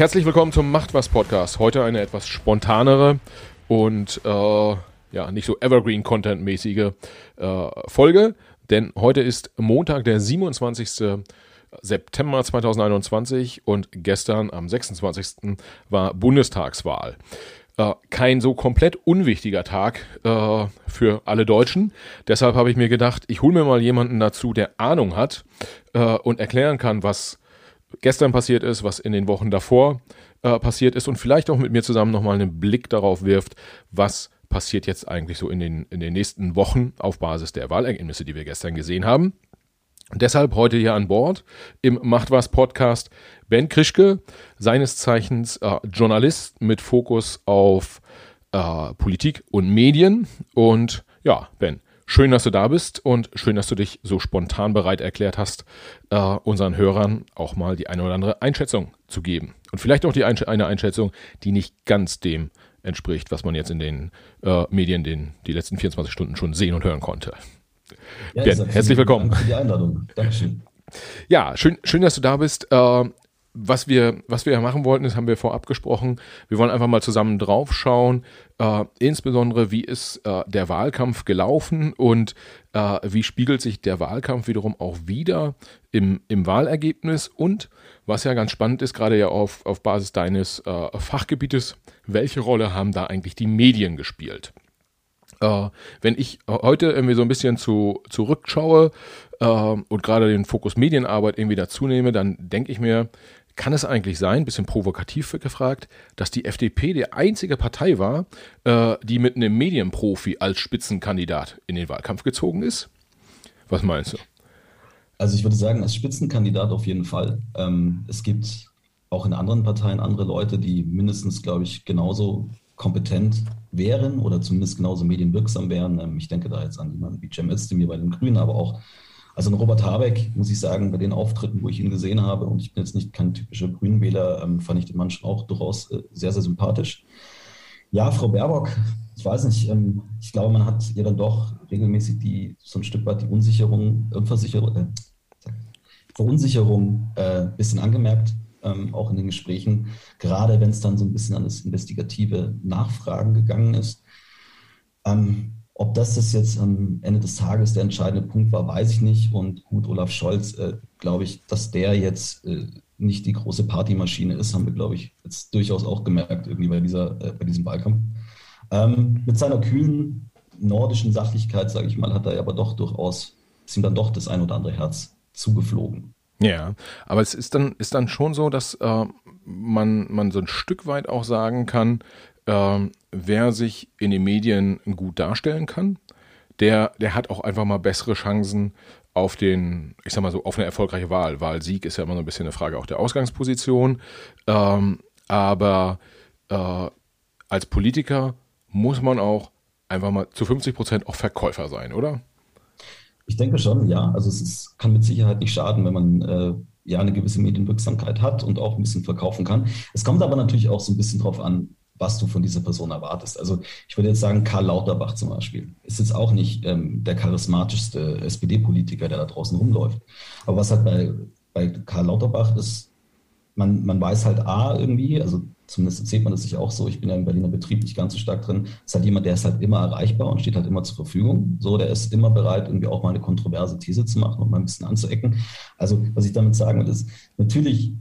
Herzlich willkommen zum Macht was Podcast. Heute eine etwas spontanere und äh, ja nicht so Evergreen Content mäßige äh, Folge, denn heute ist Montag der 27. September 2021 und gestern am 26. war Bundestagswahl. Äh, kein so komplett unwichtiger Tag äh, für alle Deutschen. Deshalb habe ich mir gedacht, ich hole mir mal jemanden dazu, der Ahnung hat äh, und erklären kann, was gestern passiert ist, was in den Wochen davor äh, passiert ist und vielleicht auch mit mir zusammen nochmal einen Blick darauf wirft, was passiert jetzt eigentlich so in den, in den nächsten Wochen auf Basis der Wahlergebnisse, die wir gestern gesehen haben. Deshalb heute hier an Bord im Macht was Podcast Ben Krischke, seines Zeichens äh, Journalist mit Fokus auf äh, Politik und Medien. Und ja, Ben, Schön, dass du da bist und schön, dass du dich so spontan bereit erklärt hast, äh, unseren Hörern auch mal die eine oder andere Einschätzung zu geben. Und vielleicht auch die Einsch eine Einschätzung, die nicht ganz dem entspricht, was man jetzt in den äh, Medien den, die letzten 24 Stunden schon sehen und hören konnte. Ja, ben, herzlich willkommen. Danke für die Einladung. Dankeschön. Ja, schön, schön, dass du da bist. Äh, was wir, was wir ja machen wollten, das haben wir vorab gesprochen. Wir wollen einfach mal zusammen draufschauen, äh, insbesondere wie ist äh, der Wahlkampf gelaufen und äh, wie spiegelt sich der Wahlkampf wiederum auch wieder im, im Wahlergebnis und was ja ganz spannend ist, gerade ja auf, auf Basis deines äh, Fachgebietes, welche Rolle haben da eigentlich die Medien gespielt? Äh, wenn ich heute irgendwie so ein bisschen zu, zurückschaue äh, und gerade den Fokus Medienarbeit irgendwie dazu nehme, dann denke ich mir, kann es eigentlich sein, bisschen provokativ gefragt, dass die FDP die einzige Partei war, äh, die mit einem Medienprofi als Spitzenkandidat in den Wahlkampf gezogen ist? Was meinst du? Also ich würde sagen, als Spitzenkandidat auf jeden Fall. Ähm, es gibt auch in anderen Parteien andere Leute, die mindestens, glaube ich, genauso kompetent wären oder zumindest genauso medienwirksam wären. Ähm, ich denke da jetzt an jemanden wie Cem Özdemir bei den Grünen, aber auch also ein Robert Habeck, muss ich sagen, bei den Auftritten, wo ich ihn gesehen habe, und ich bin jetzt nicht kein typischer Grünwähler, ähm, fand ich den Mann schon auch durchaus äh, sehr, sehr sympathisch. Ja, Frau Baerbock, ich weiß nicht, ähm, ich glaube, man hat ihr dann doch regelmäßig die, so ein Stück weit die Unsicherung, äh, äh, Verunsicherung ein äh, bisschen angemerkt, ähm, auch in den Gesprächen, gerade wenn es dann so ein bisschen an das investigative Nachfragen gegangen ist. Ähm, ob das jetzt am Ende des Tages der entscheidende Punkt war, weiß ich nicht. Und gut, Olaf Scholz, äh, glaube ich, dass der jetzt äh, nicht die große Partymaschine ist, haben wir, glaube ich, jetzt durchaus auch gemerkt, irgendwie bei, dieser, äh, bei diesem Wahlkampf. Ähm, mit seiner kühlen nordischen Sachlichkeit, sage ich mal, hat er aber doch durchaus, ist ihm dann doch das ein oder andere Herz zugeflogen. Ja, aber es ist dann, ist dann schon so, dass äh, man, man so ein Stück weit auch sagen kann, ähm, wer sich in den Medien gut darstellen kann, der, der hat auch einfach mal bessere Chancen auf den, ich sag mal so, auf eine erfolgreiche Wahl. Wahlsieg ist ja immer so ein bisschen eine Frage auch der Ausgangsposition. Ähm, aber äh, als Politiker muss man auch einfach mal zu 50 Prozent auch Verkäufer sein, oder? Ich denke schon, ja. Also es ist, kann mit Sicherheit nicht schaden, wenn man äh, ja eine gewisse Medienwirksamkeit hat und auch ein bisschen verkaufen kann. Es kommt aber natürlich auch so ein bisschen drauf an, was du von dieser Person erwartest. Also ich würde jetzt sagen, Karl Lauterbach zum Beispiel ist jetzt auch nicht ähm, der charismatischste SPD-Politiker, der da draußen rumläuft. Aber was halt bei, bei Karl Lauterbach ist, man, man weiß halt A irgendwie, also zumindest erzählt man das sich auch so, ich bin ja im Berliner Betrieb nicht ganz so stark drin, ist halt jemand, der ist halt immer erreichbar und steht halt immer zur Verfügung. So, der ist immer bereit, irgendwie auch mal eine kontroverse These zu machen und mal ein bisschen anzuecken. Also, was ich damit sagen will, ist, natürlich,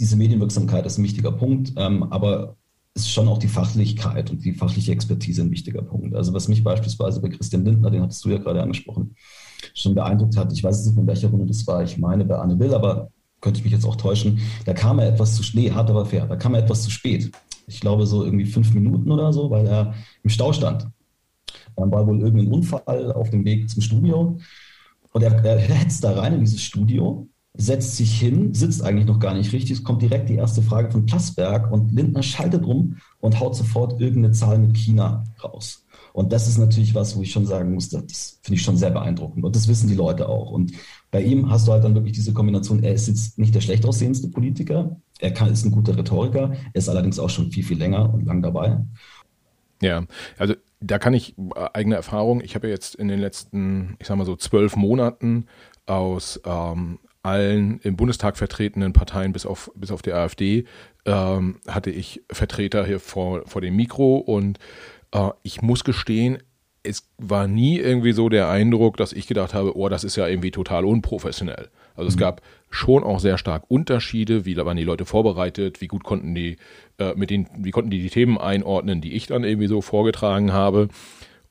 diese Medienwirksamkeit ist ein wichtiger Punkt, ähm, aber ist schon auch die Fachlichkeit und die fachliche Expertise ein wichtiger Punkt. Also was mich beispielsweise bei Christian Lindner, den hattest du ja gerade angesprochen, schon beeindruckt hat, ich weiß nicht, in welcher Runde das war, ich meine bei Anne Will, aber könnte ich mich jetzt auch täuschen, da kam er etwas zu spät, hart aber fair, da kam er etwas zu spät. Ich glaube so irgendwie fünf Minuten oder so, weil er im Stau stand. Dann war wohl irgendein Unfall auf dem Weg zum Studio und er, er hetzt da rein in dieses Studio setzt sich hin, sitzt eigentlich noch gar nicht richtig. Es kommt direkt die erste Frage von Plasberg und Lindner schaltet um und haut sofort irgendeine Zahl mit China raus. Und das ist natürlich was, wo ich schon sagen muss, das finde ich schon sehr beeindruckend. Und das wissen die Leute auch. Und bei ihm hast du halt dann wirklich diese Kombination, er ist jetzt nicht der schlecht aussehendste Politiker, er kann, ist ein guter Rhetoriker, er ist allerdings auch schon viel, viel länger und lang dabei. Ja, also da kann ich äh, eigene Erfahrung, ich habe jetzt in den letzten, ich sag mal so zwölf Monaten aus ähm, allen im Bundestag vertretenen Parteien bis auf, bis auf die AfD ähm, hatte ich Vertreter hier vor, vor dem Mikro und äh, ich muss gestehen, es war nie irgendwie so der Eindruck, dass ich gedacht habe, oh, das ist ja irgendwie total unprofessionell. Also es mhm. gab schon auch sehr stark Unterschiede, wie waren die Leute vorbereitet, wie gut konnten die äh, mit den, wie konnten die die Themen einordnen, die ich dann irgendwie so vorgetragen habe.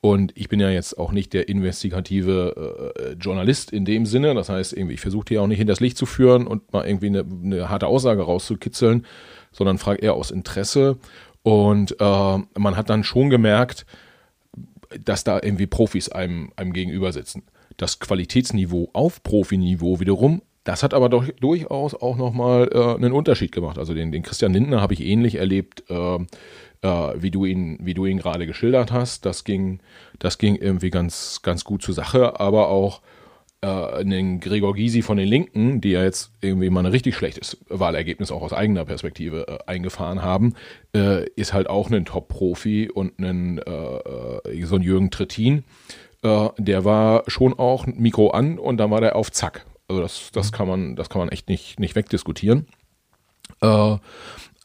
Und ich bin ja jetzt auch nicht der investigative äh, Journalist in dem Sinne. Das heißt, irgendwie, ich versuche die auch nicht hinters Licht zu führen und mal irgendwie eine, eine harte Aussage rauszukitzeln, sondern frage eher aus Interesse. Und äh, man hat dann schon gemerkt, dass da irgendwie Profis einem, einem gegenüber sitzen. Das Qualitätsniveau auf Profiniveau wiederum, das hat aber doch durchaus auch nochmal äh, einen Unterschied gemacht. Also den, den Christian Lindner habe ich ähnlich erlebt, äh, wie du ihn, wie du ihn gerade geschildert hast. Das ging, das ging irgendwie ganz, ganz gut zur Sache, aber auch äh, einen Gregor Gysi von den Linken, die ja jetzt irgendwie mal ein richtig schlechtes Wahlergebnis auch aus eigener Perspektive äh, eingefahren haben, äh, ist halt auch ein Top-Profi und ein, äh, äh, so ein Jürgen Trittin, äh, der war schon auch Mikro an und dann war der auf Zack. Also das, das kann man, das kann man echt nicht, nicht wegdiskutieren. Äh,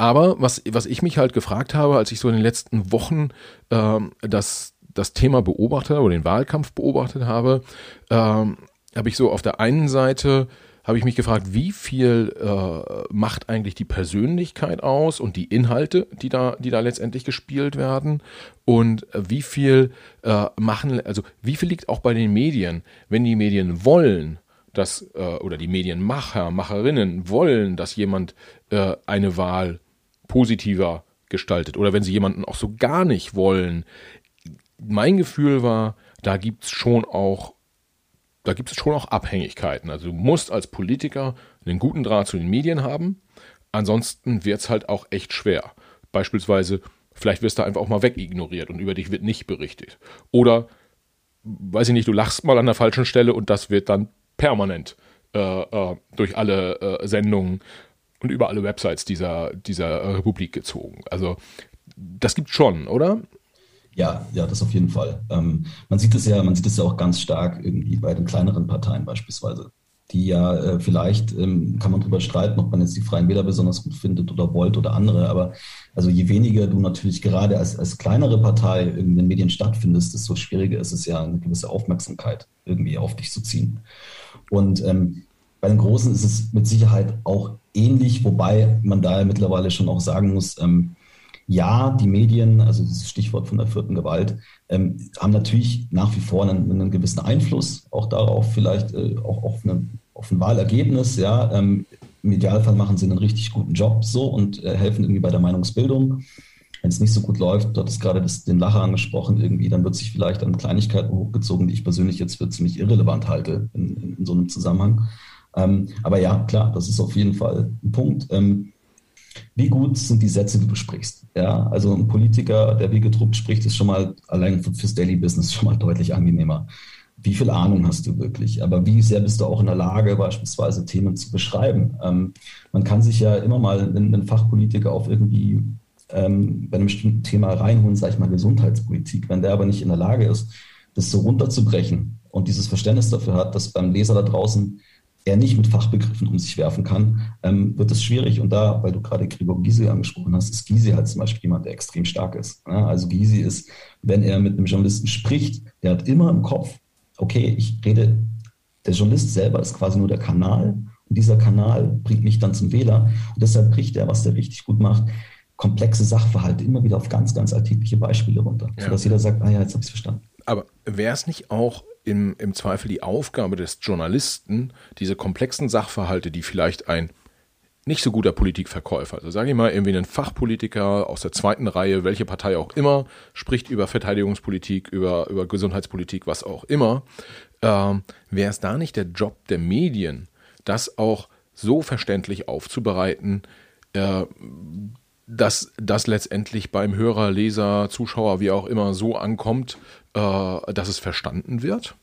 aber was, was ich mich halt gefragt habe, als ich so in den letzten Wochen ähm, das, das Thema beobachtet oder den Wahlkampf beobachtet habe, ähm, habe ich so auf der einen Seite habe ich mich gefragt, wie viel äh, macht eigentlich die Persönlichkeit aus und die Inhalte, die da, die da letztendlich gespielt werden? Und wie viel äh, machen, also wie viel liegt auch bei den Medien, wenn die Medien wollen, dass äh, oder die Medienmacher, Macherinnen wollen, dass jemand äh, eine Wahl positiver gestaltet oder wenn sie jemanden auch so gar nicht wollen. Mein Gefühl war, da gibt es schon auch da gibt es schon auch Abhängigkeiten. Also du musst als Politiker einen guten Draht zu den Medien haben. Ansonsten wird es halt auch echt schwer. Beispielsweise, vielleicht wirst du einfach auch mal wegignoriert und über dich wird nicht berichtet. Oder, weiß ich nicht, du lachst mal an der falschen Stelle und das wird dann permanent äh, äh, durch alle äh, Sendungen und über alle Websites dieser, dieser Republik gezogen. Also das gibt schon, oder? Ja, ja, das auf jeden Fall. Ähm, man sieht es ja, man sieht es ja auch ganz stark irgendwie bei den kleineren Parteien beispielsweise, die ja äh, vielleicht ähm, kann man darüber streiten, ob man jetzt die Freien Wähler besonders gut findet oder Volt oder andere, aber also je weniger du natürlich gerade als, als kleinere Partei in den Medien stattfindest, desto schwieriger ist es ja, eine gewisse Aufmerksamkeit irgendwie auf dich zu ziehen. Und ähm, bei den Großen ist es mit Sicherheit auch ähnlich, wobei man da mittlerweile schon auch sagen muss, ähm, ja, die Medien, also das Stichwort von der vierten Gewalt, ähm, haben natürlich nach wie vor einen, einen gewissen Einfluss auch darauf, vielleicht äh, auch auf, eine, auf ein Wahlergebnis. Ja, ähm, im Idealfall machen sie einen richtig guten Job so und äh, helfen irgendwie bei der Meinungsbildung. Wenn es nicht so gut läuft, dort ist gerade das, den Lacher angesprochen, irgendwie, dann wird sich vielleicht an Kleinigkeiten hochgezogen, die ich persönlich jetzt für ziemlich irrelevant halte in, in, in so einem Zusammenhang. Ähm, aber ja, klar, das ist auf jeden Fall ein Punkt. Ähm, wie gut sind die Sätze, die du sprichst? Ja, also ein Politiker, der wie gedruckt spricht, ist schon mal allein fürs Daily Business schon mal deutlich angenehmer. Wie viel Ahnung hast du wirklich? Aber wie sehr bist du auch in der Lage, beispielsweise Themen zu beschreiben? Ähm, man kann sich ja immer mal einen, einen Fachpolitiker auf irgendwie ähm, bei einem bestimmten Thema reinholen, sage ich mal Gesundheitspolitik. Wenn der aber nicht in der Lage ist, das so runterzubrechen und dieses Verständnis dafür hat, dass beim Leser da draußen er nicht mit Fachbegriffen um sich werfen kann, ähm, wird es schwierig. Und da, weil du gerade Gregor Gysi angesprochen hast, ist Gysi halt zum Beispiel jemand, der extrem stark ist. Ja, also Gysi ist, wenn er mit einem Journalisten spricht, der hat immer im Kopf, okay, ich rede, der Journalist selber ist quasi nur der Kanal und dieser Kanal bringt mich dann zum Wähler. Und deshalb bricht er, was der richtig gut macht, komplexe Sachverhalte immer wieder auf ganz, ganz alltägliche Beispiele runter, ja. sodass jeder sagt, ah ja, jetzt habe ich es verstanden. Aber wäre es nicht auch im, im Zweifel die Aufgabe des Journalisten, diese komplexen Sachverhalte, die vielleicht ein nicht so guter Politikverkäufer, also sage ich mal, irgendwie ein Fachpolitiker aus der zweiten Reihe, welche Partei auch immer, spricht über Verteidigungspolitik, über, über Gesundheitspolitik, was auch immer, ähm, wäre es da nicht der Job der Medien, das auch so verständlich aufzubereiten, äh, dass das letztendlich beim Hörer, Leser, Zuschauer, wie auch immer, so ankommt, äh, dass es verstanden wird?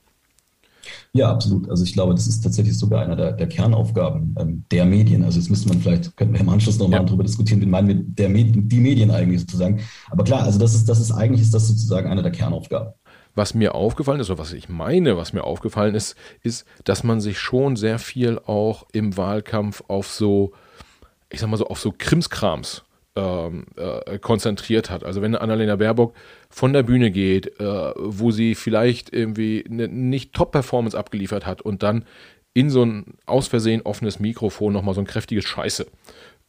Ja, absolut. Also ich glaube, das ist tatsächlich sogar einer der, der Kernaufgaben ähm, der Medien. Also jetzt müsste man vielleicht, könnten wir im Anschluss nochmal ja. darüber diskutieren, wie meinen wir der Med die Medien eigentlich sozusagen. Aber klar, also das ist, das ist eigentlich ist das sozusagen einer der Kernaufgaben. was mir aufgefallen ist, oder was ich meine, was mir aufgefallen ist, ist, dass man sich schon sehr viel auch im Wahlkampf auf so, ich sag mal so, auf so Krimskrams äh, konzentriert hat. Also wenn Annalena Baerbock von der Bühne geht, äh, wo sie vielleicht irgendwie eine nicht Top-Performance abgeliefert hat und dann in so ein aus Versehen offenes Mikrofon nochmal so ein kräftiges Scheiße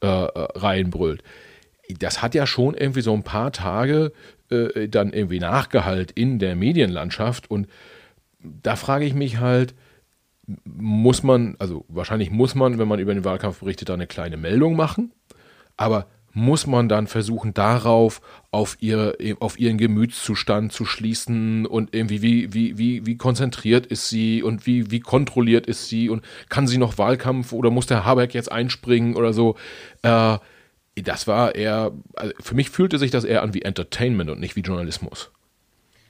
äh, reinbrüllt. Das hat ja schon irgendwie so ein paar Tage dann irgendwie nachgehalt in der Medienlandschaft und da frage ich mich halt, muss man, also wahrscheinlich muss man, wenn man über den Wahlkampf berichtet, da eine kleine Meldung machen, aber muss man dann versuchen, darauf auf, ihr, auf ihren Gemütszustand zu schließen und irgendwie, wie, wie, wie, wie konzentriert ist sie und wie, wie kontrolliert ist sie und kann sie noch Wahlkampf oder muss der Habeck jetzt einspringen oder so. Äh, das war eher, also für mich fühlte sich das eher an wie Entertainment und nicht wie Journalismus.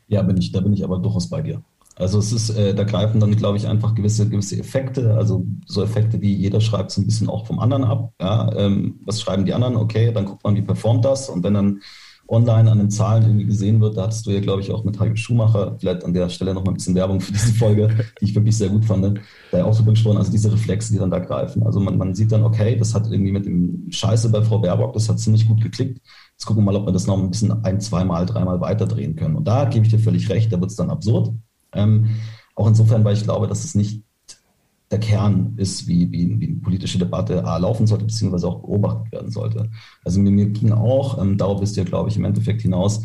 Ja, bin ich, da bin ich aber durchaus bei dir. Also es ist, äh, da greifen dann, glaube ich, einfach gewisse, gewisse Effekte, also so Effekte wie jeder schreibt so ein bisschen auch vom anderen ab. Ja, ähm, was schreiben die anderen? Okay, dann guckt man, wie performt das. Und wenn dann online an den Zahlen irgendwie gesehen wird, da hattest du ja, glaube ich, auch mit Heiko Schumacher, vielleicht an der Stelle nochmal ein bisschen Werbung für diese Folge, die ich wirklich sehr gut fand, da ja auch drüber gesprochen, also diese Reflexe, die dann da greifen. Also man, man sieht dann, okay, das hat irgendwie mit dem Scheiße bei Frau Baerbock, das hat ziemlich gut geklickt. Jetzt gucken wir mal, ob wir das noch ein bisschen ein, zweimal, dreimal weiterdrehen können. Und da gebe ich dir völlig recht, da wird es dann absurd. Ähm, auch insofern, weil ich glaube, dass es nicht der Kern ist, wie, wie, wie eine politische Debatte A laufen sollte, beziehungsweise auch beobachtet werden sollte. Also mir, mir ging auch, ähm, darauf bist du ja, glaube ich, im Endeffekt hinaus,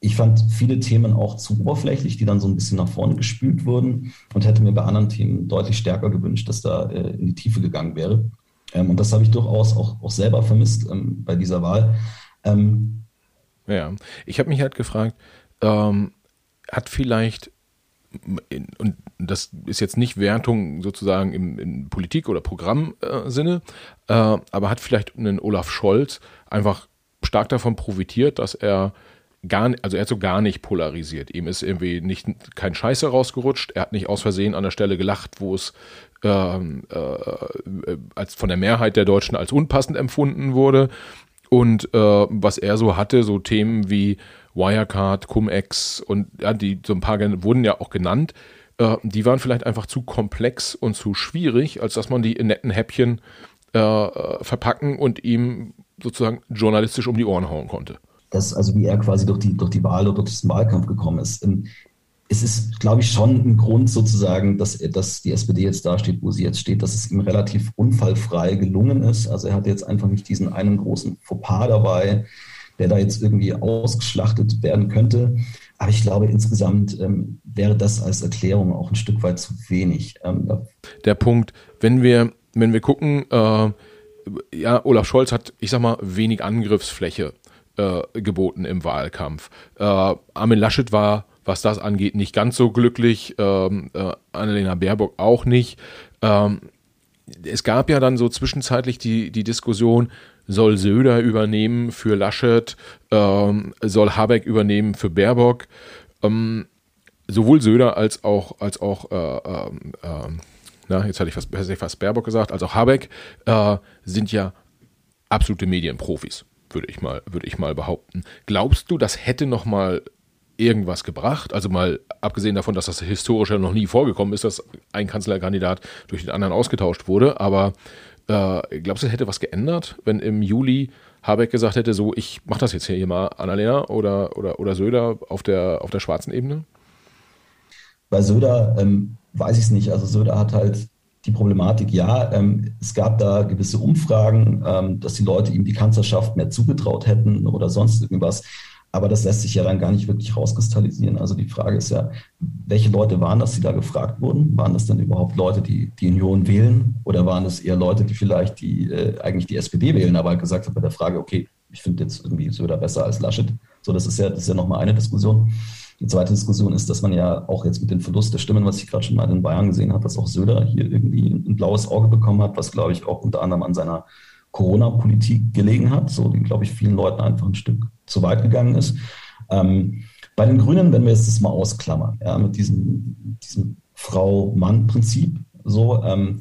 ich fand viele Themen auch zu oberflächlich, die dann so ein bisschen nach vorne gespült wurden und hätte mir bei anderen Themen deutlich stärker gewünscht, dass da äh, in die Tiefe gegangen wäre. Ähm, und das habe ich durchaus auch, auch selber vermisst ähm, bei dieser Wahl. Ähm, ja, ich habe mich halt gefragt, ähm, hat vielleicht und das ist jetzt nicht Wertung sozusagen im, im Politik- oder Programmsinne, äh, äh, aber hat vielleicht einen Olaf Scholz einfach stark davon profitiert, dass er gar also er hat so gar nicht polarisiert. Ihm ist irgendwie nicht kein Scheiße rausgerutscht. Er hat nicht aus Versehen an der Stelle gelacht, wo es ähm, äh, als von der Mehrheit der Deutschen als unpassend empfunden wurde. Und äh, was er so hatte, so Themen wie Wirecard, Cum-Ex und ja, die so ein paar wurden ja auch genannt. Äh, die waren vielleicht einfach zu komplex und zu schwierig, als dass man die in netten Häppchen äh, äh, verpacken und ihm sozusagen journalistisch um die Ohren hauen konnte. Das, also wie er quasi durch die, durch die Wahl oder durch den Wahlkampf gekommen ist. Es ist, glaube ich, schon ein Grund sozusagen, dass, dass die SPD jetzt da steht, wo sie jetzt steht, dass es ihm relativ unfallfrei gelungen ist. Also er hat jetzt einfach nicht diesen einen großen Fauxpas dabei der da jetzt irgendwie ausgeschlachtet werden könnte. Aber ich glaube, insgesamt ähm, wäre das als Erklärung auch ein Stück weit zu wenig. Ähm, der Punkt, wenn wir, wenn wir gucken, äh, ja, Olaf Scholz hat, ich sag mal, wenig Angriffsfläche äh, geboten im Wahlkampf. Äh, Armin Laschet war, was das angeht, nicht ganz so glücklich. Ähm, äh, Annalena Baerbock auch nicht. Ähm, es gab ja dann so zwischenzeitlich die, die Diskussion, soll Söder übernehmen für Laschet, ähm, soll Habeck übernehmen für Baerbock. Ähm, sowohl Söder als auch, als auch äh, äh, na, jetzt hatte ich, fast, fast Baerbock gesagt, als auch Habeck äh, sind ja absolute Medienprofis, würde ich mal, würde ich mal behaupten. Glaubst du, das hätte noch mal irgendwas gebracht? Also mal abgesehen davon, dass das historisch ja noch nie vorgekommen ist, dass ein Kanzlerkandidat durch den anderen ausgetauscht wurde, aber äh, glaubst du, hätte was geändert, wenn im Juli Habeck gesagt hätte, so, ich mache das jetzt hier mal, Annalena oder, oder, oder Söder auf der, auf der schwarzen Ebene? Bei Söder ähm, weiß ich es nicht. Also Söder hat halt die Problematik, ja, ähm, es gab da gewisse Umfragen, ähm, dass die Leute ihm die Kanzlerschaft mehr zugetraut hätten oder sonst irgendwas. Aber das lässt sich ja dann gar nicht wirklich rauskristallisieren. Also die Frage ist ja, welche Leute waren das, die da gefragt wurden? Waren das denn überhaupt Leute, die die Union wählen? Oder waren es eher Leute, die vielleicht die äh, eigentlich die SPD wählen, aber halt gesagt haben bei der Frage, okay, ich finde jetzt irgendwie Söder besser als Laschet. So, das ist ja, das ist ja nochmal eine Diskussion. Die zweite Diskussion ist, dass man ja auch jetzt mit dem Verlust der Stimmen, was ich gerade schon mal in Bayern gesehen habe, dass auch Söder hier irgendwie ein blaues Auge bekommen hat, was glaube ich auch unter anderem an seiner Corona-Politik gelegen hat, so die, glaube ich, vielen Leuten einfach ein Stück zu weit gegangen ist. Ähm, bei den Grünen, wenn wir jetzt das mal ausklammern, ja, mit diesem, diesem Frau-Mann-Prinzip, so, ähm,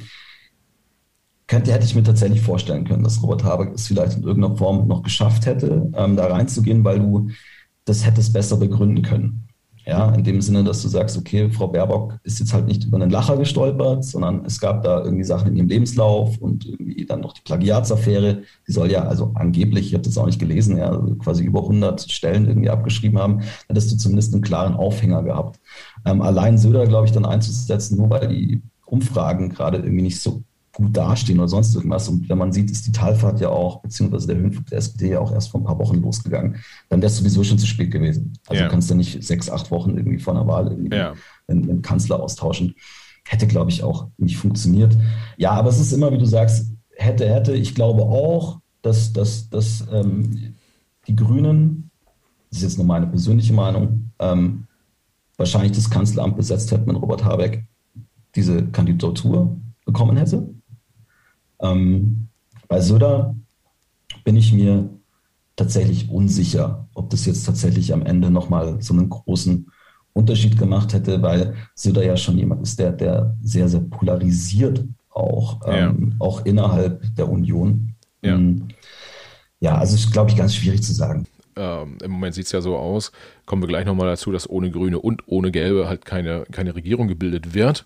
könnte, hätte ich mir tatsächlich vorstellen können, dass Robert Habeck es vielleicht in irgendeiner Form noch geschafft hätte, ähm, da reinzugehen, weil du das hättest besser begründen können. Ja, in dem Sinne, dass du sagst, okay, Frau Baerbock ist jetzt halt nicht über einen Lacher gestolpert, sondern es gab da irgendwie Sachen in ihrem Lebenslauf und irgendwie dann noch die Plagiatsaffäre. Die soll ja also angeblich, ich habe das auch nicht gelesen, ja, quasi über 100 Stellen irgendwie abgeschrieben haben. Hättest du zumindest einen klaren Aufhänger gehabt. Ähm, allein Söder, glaube ich, dann einzusetzen, nur weil die Umfragen gerade irgendwie nicht so gut dastehen oder sonst irgendwas. Und wenn man sieht, ist die Talfahrt ja auch, beziehungsweise der Höhenflug der SPD ja auch erst vor ein paar Wochen losgegangen, dann wäre es sowieso schon zu spät gewesen. Also ja. du kannst ja nicht sechs, acht Wochen irgendwie vor einer Wahl irgendwie ja. den, den Kanzler austauschen. Hätte, glaube ich, auch nicht funktioniert. Ja, aber es ist immer, wie du sagst, hätte, hätte. Ich glaube auch, dass, dass, dass ähm, die Grünen, das ist jetzt nur meine persönliche Meinung, ähm, wahrscheinlich das Kanzleramt besetzt hätten, wenn Robert Habeck diese Kandidatur bekommen hätte. Ähm, bei Söder bin ich mir tatsächlich unsicher, ob das jetzt tatsächlich am Ende nochmal so einen großen Unterschied gemacht hätte, weil Söder ja schon jemand ist, der, der sehr, sehr polarisiert auch, ähm, auch innerhalb der Union. Ja, ähm, ja also ist, glaube ich, ganz schwierig zu sagen. Ähm, Im Moment sieht es ja so aus, kommen wir gleich nochmal dazu, dass ohne Grüne und ohne Gelbe halt keine, keine Regierung gebildet wird.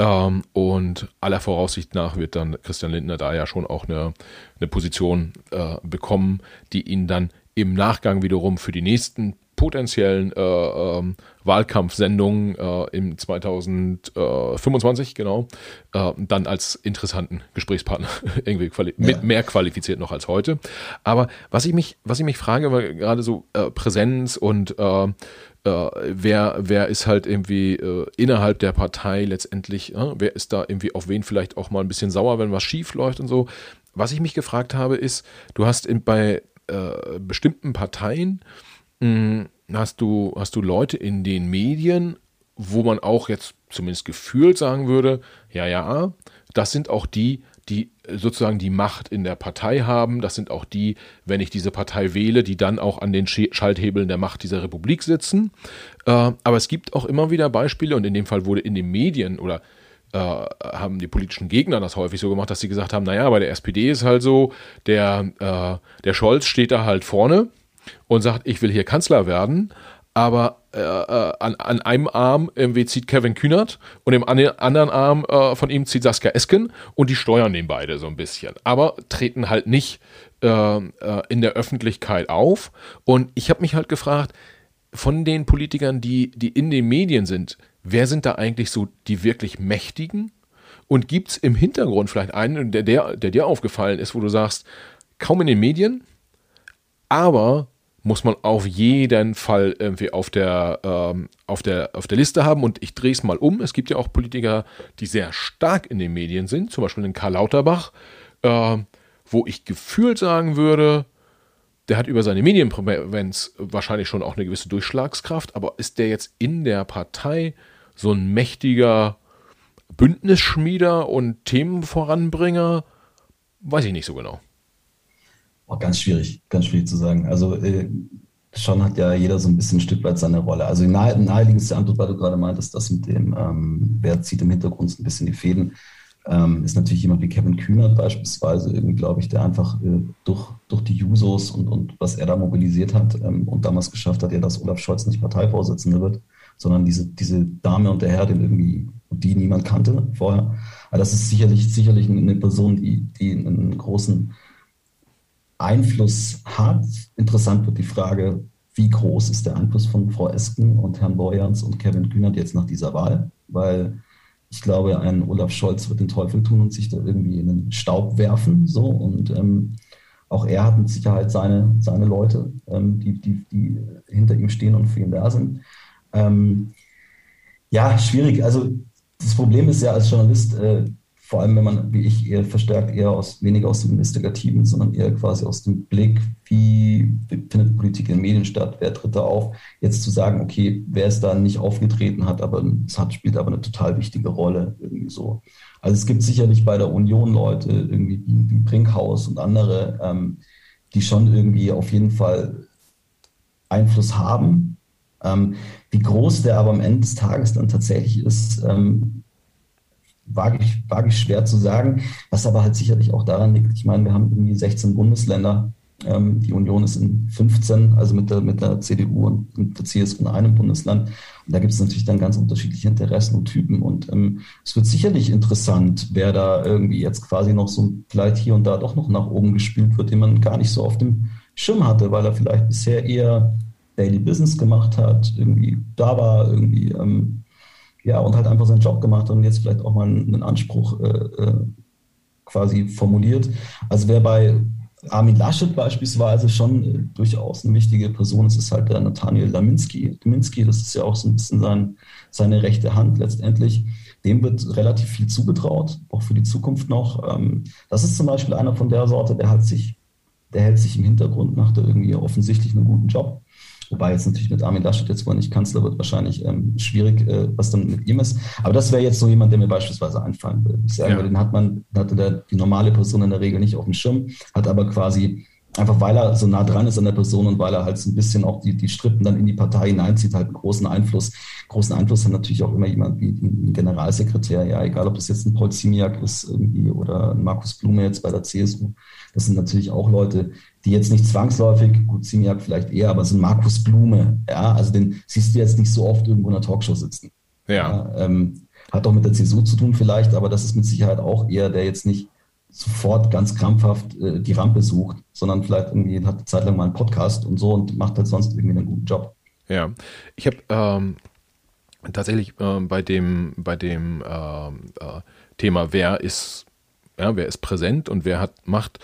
Ähm, und aller Voraussicht nach wird dann Christian Lindner da ja schon auch eine, eine Position äh, bekommen, die ihn dann im Nachgang wiederum für die nächsten potenziellen äh, ähm, Wahlkampfsendungen äh, im 2025, genau, äh, dann als interessanten Gesprächspartner irgendwie ja. mit mehr qualifiziert noch als heute. Aber was ich mich, was ich mich frage, war gerade so äh, Präsenz und äh, äh, wer, wer ist halt irgendwie äh, innerhalb der Partei letztendlich, äh, wer ist da irgendwie auf wen vielleicht auch mal ein bisschen sauer, wenn was schief läuft und so. Was ich mich gefragt habe, ist, du hast in, bei bestimmten Parteien hast du, hast du Leute in den Medien, wo man auch jetzt zumindest gefühlt sagen würde, ja, ja, das sind auch die, die sozusagen die Macht in der Partei haben. Das sind auch die, wenn ich diese Partei wähle, die dann auch an den Schalthebeln der Macht dieser Republik sitzen. Äh, aber es gibt auch immer wieder Beispiele, und in dem Fall wurde in den Medien oder äh, haben die politischen Gegner das häufig so gemacht, dass sie gesagt haben, naja, bei der SPD ist halt so, der, äh, der Scholz steht da halt vorne und sagt, ich will hier Kanzler werden, aber äh, äh, an, an einem Arm irgendwie zieht Kevin Kühnert und im anderen Arm äh, von ihm zieht Saskia Esken und die steuern den beide so ein bisschen, aber treten halt nicht äh, äh in der Öffentlichkeit auf. Und ich habe mich halt gefragt, von den Politikern, die, die in den Medien sind, wer sind da eigentlich so die wirklich Mächtigen? Und gibt es im Hintergrund vielleicht einen, der, der, der dir aufgefallen ist, wo du sagst, kaum in den Medien, aber muss man auf jeden Fall irgendwie auf der, ähm, auf der, auf der Liste haben. Und ich drehe es mal um. Es gibt ja auch Politiker, die sehr stark in den Medien sind, zum Beispiel den Karl Lauterbach, äh, wo ich gefühlt sagen würde, der hat über seine Medienpräsenz wahrscheinlich schon auch eine gewisse Durchschlagskraft, aber ist der jetzt in der Partei so ein mächtiger Bündnisschmieder und Themenvoranbringer? Weiß ich nicht so genau. Oh, ganz schwierig, ganz schwierig zu sagen. Also äh, schon hat ja jeder so ein bisschen ein Stück weit seine Rolle. Also die nahe, naheliegendste Antwort, weil du gerade meintest, das mit dem, ähm, wer zieht im Hintergrund so ein bisschen die Fäden, ähm, ist natürlich jemand wie Kevin Kühnert beispielsweise, glaube ich, der einfach äh, durch, durch die Jusos und, und was er da mobilisiert hat ähm, und damals geschafft hat, ja, dass Olaf Scholz nicht Parteivorsitzender wird, sondern diese, diese Dame und der Herr, den irgendwie, die niemand kannte vorher. Aber das ist sicherlich, sicherlich eine Person, die, die einen großen Einfluss hat. Interessant wird die Frage, wie groß ist der Einfluss von Frau Esken und Herrn Borjans und Kevin Kühnert jetzt nach dieser Wahl? Weil ich glaube, ein Olaf Scholz wird den Teufel tun und sich da irgendwie in den Staub werfen. So. Und ähm, auch er hat mit Sicherheit seine, seine Leute, ähm, die, die, die hinter ihm stehen und für ihn da sind. Ähm, ja, schwierig. Also das Problem ist ja als Journalist, äh, vor allem wenn man, wie ich, eher verstärkt eher aus weniger aus dem Investigativen, sondern eher quasi aus dem Blick, wie findet Politik in Medien statt, wer tritt da auf, jetzt zu sagen, okay, wer es da nicht aufgetreten hat, aber es hat, spielt aber eine total wichtige Rolle, irgendwie so. Also es gibt sicherlich bei der Union Leute, irgendwie wie, wie Brinkhaus und andere, ähm, die schon irgendwie auf jeden Fall Einfluss haben. Ähm, wie groß der aber am Ende des Tages dann tatsächlich ist, ähm, wage ich, wage ich schwer zu sagen, was aber halt sicherlich auch daran liegt, ich meine, wir haben irgendwie 16 Bundesländer Ähm, die Union ist in 15, also mit der, mit der CDU und mit der CSU in einem Bundesland. Und da gibt es natürlich dann ganz unterschiedliche Interessen und Typen. Und ähm, es wird sicherlich interessant, wer da irgendwie jetzt quasi noch so vielleicht hier und da doch noch nach oben gespielt wird, den man gar nicht so auf dem Schirm hatte, weil er vielleicht bisher eher Daily Business gemacht hat, irgendwie da war, irgendwie ähm, ja und halt einfach seinen Job gemacht hat und jetzt vielleicht auch mal einen Anspruch äh, äh, quasi formuliert. Also wer bei Armin Laschet beispielsweise schon äh, durchaus eine wichtige Person ist, ist halt der Nathaniel Laminski. Laminski, das ist ja auch so ein bisschen sein, seine rechte Hand letztendlich. Dem wird relativ viel zugetraut, auch für die Zukunft noch. Ähm, das ist zum Beispiel einer von der Sorte, der hat sich, der hält sich im Hintergrund, macht da irgendwie offensichtlich einen guten Job. Wobei jetzt natürlich mit Armin Laschet jetzt, wo er nicht Kanzler wird, wahrscheinlich ähm, schwierig, äh, was dann mit ihm ist. Aber das wäre jetzt so jemand, der mir beispielsweise einfallen würde. Ich sage, ja. den hat man, hatte der, die normale Person in der Regel nicht auf dem Schirm, hat aber quasi einfach weil er so nah dran ist an der Person und weil er halt so ein bisschen auch die, die Strippen dann in die Partei hineinzieht, halt einen großen Einfluss. Großen Einfluss hat natürlich auch immer jemand wie ein Generalsekretär, ja, egal ob das jetzt ein Paul Ziemiak ist irgendwie oder ein Markus Blume jetzt bei der CSU. Das sind natürlich auch Leute, die jetzt nicht zwangsläufig, gut, Ziemiak vielleicht eher, aber sind Markus Blume, ja, also den siehst du jetzt nicht so oft irgendwo in einer Talkshow sitzen. Ja. ja ähm, hat auch mit der CSU zu tun vielleicht, aber das ist mit Sicherheit auch eher, der jetzt nicht sofort ganz krampfhaft äh, die Rampe sucht, sondern vielleicht irgendwie hat eine Zeit lang mal einen Podcast und so und macht halt sonst irgendwie einen guten Job. Ja, ich habe ähm, tatsächlich äh, bei dem, bei dem ähm, äh, Thema, wer ist, ja, wer ist präsent und wer hat Macht,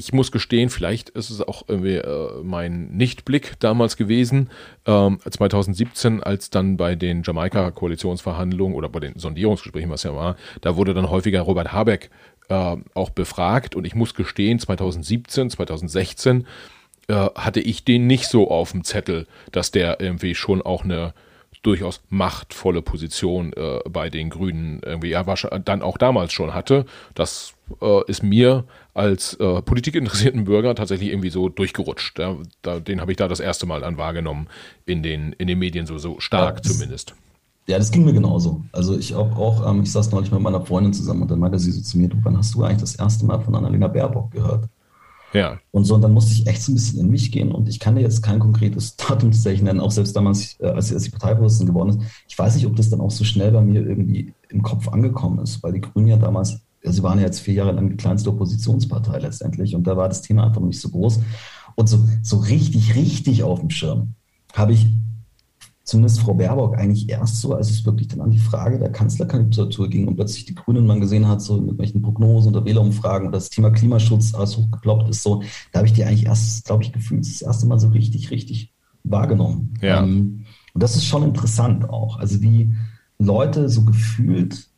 ich muss gestehen, vielleicht ist es auch irgendwie äh, mein Nichtblick damals gewesen, ähm, 2017, als dann bei den Jamaika-Koalitionsverhandlungen oder bei den Sondierungsgesprächen, was ja war, da wurde dann häufiger Robert Habeck äh, auch befragt und ich muss gestehen, 2017, 2016 äh, hatte ich den nicht so auf dem Zettel, dass der irgendwie schon auch eine durchaus machtvolle Position äh, bei den Grünen irgendwie ja, dann auch damals schon hatte. Das äh, ist mir als äh, politikinteressierten Bürger tatsächlich irgendwie so durchgerutscht. Ja, da, den habe ich da das erste Mal dann wahrgenommen in den, in den Medien so, so stark ja, zumindest. Ja, das ging mir genauso. Also ich auch, auch ähm, ich saß neulich mit meiner Freundin zusammen und dann meinte sie so zu mir, du, wann hast du eigentlich das erste Mal von Annalena Baerbock gehört? Ja. Und so, und dann musste ich echt so ein bisschen in mich gehen und ich kann dir jetzt kein konkretes Datumszeichen nennen, auch selbst damals, äh, als, als die Parteivorsitzende geworden ist. Ich weiß nicht, ob das dann auch so schnell bei mir irgendwie im Kopf angekommen ist, weil die Grünen ja damals, ja, sie waren ja jetzt vier Jahre lang die kleinste Oppositionspartei letztendlich und da war das Thema einfach noch nicht so groß. Und so, so richtig, richtig auf dem Schirm habe ich zumindest Frau Baerbock eigentlich erst so, als es wirklich dann an die Frage der Kanzlerkandidatur ging und plötzlich die Grünen man gesehen hat, so mit welchen Prognosen oder Wählerumfragen und das Thema Klimaschutz alles hochgeploppt ist, so, da habe ich die eigentlich erst, glaube ich, gefühlt das erste Mal so richtig, richtig wahrgenommen. Ja. Ähm, und das ist schon interessant auch. Also wie Leute so gefühlt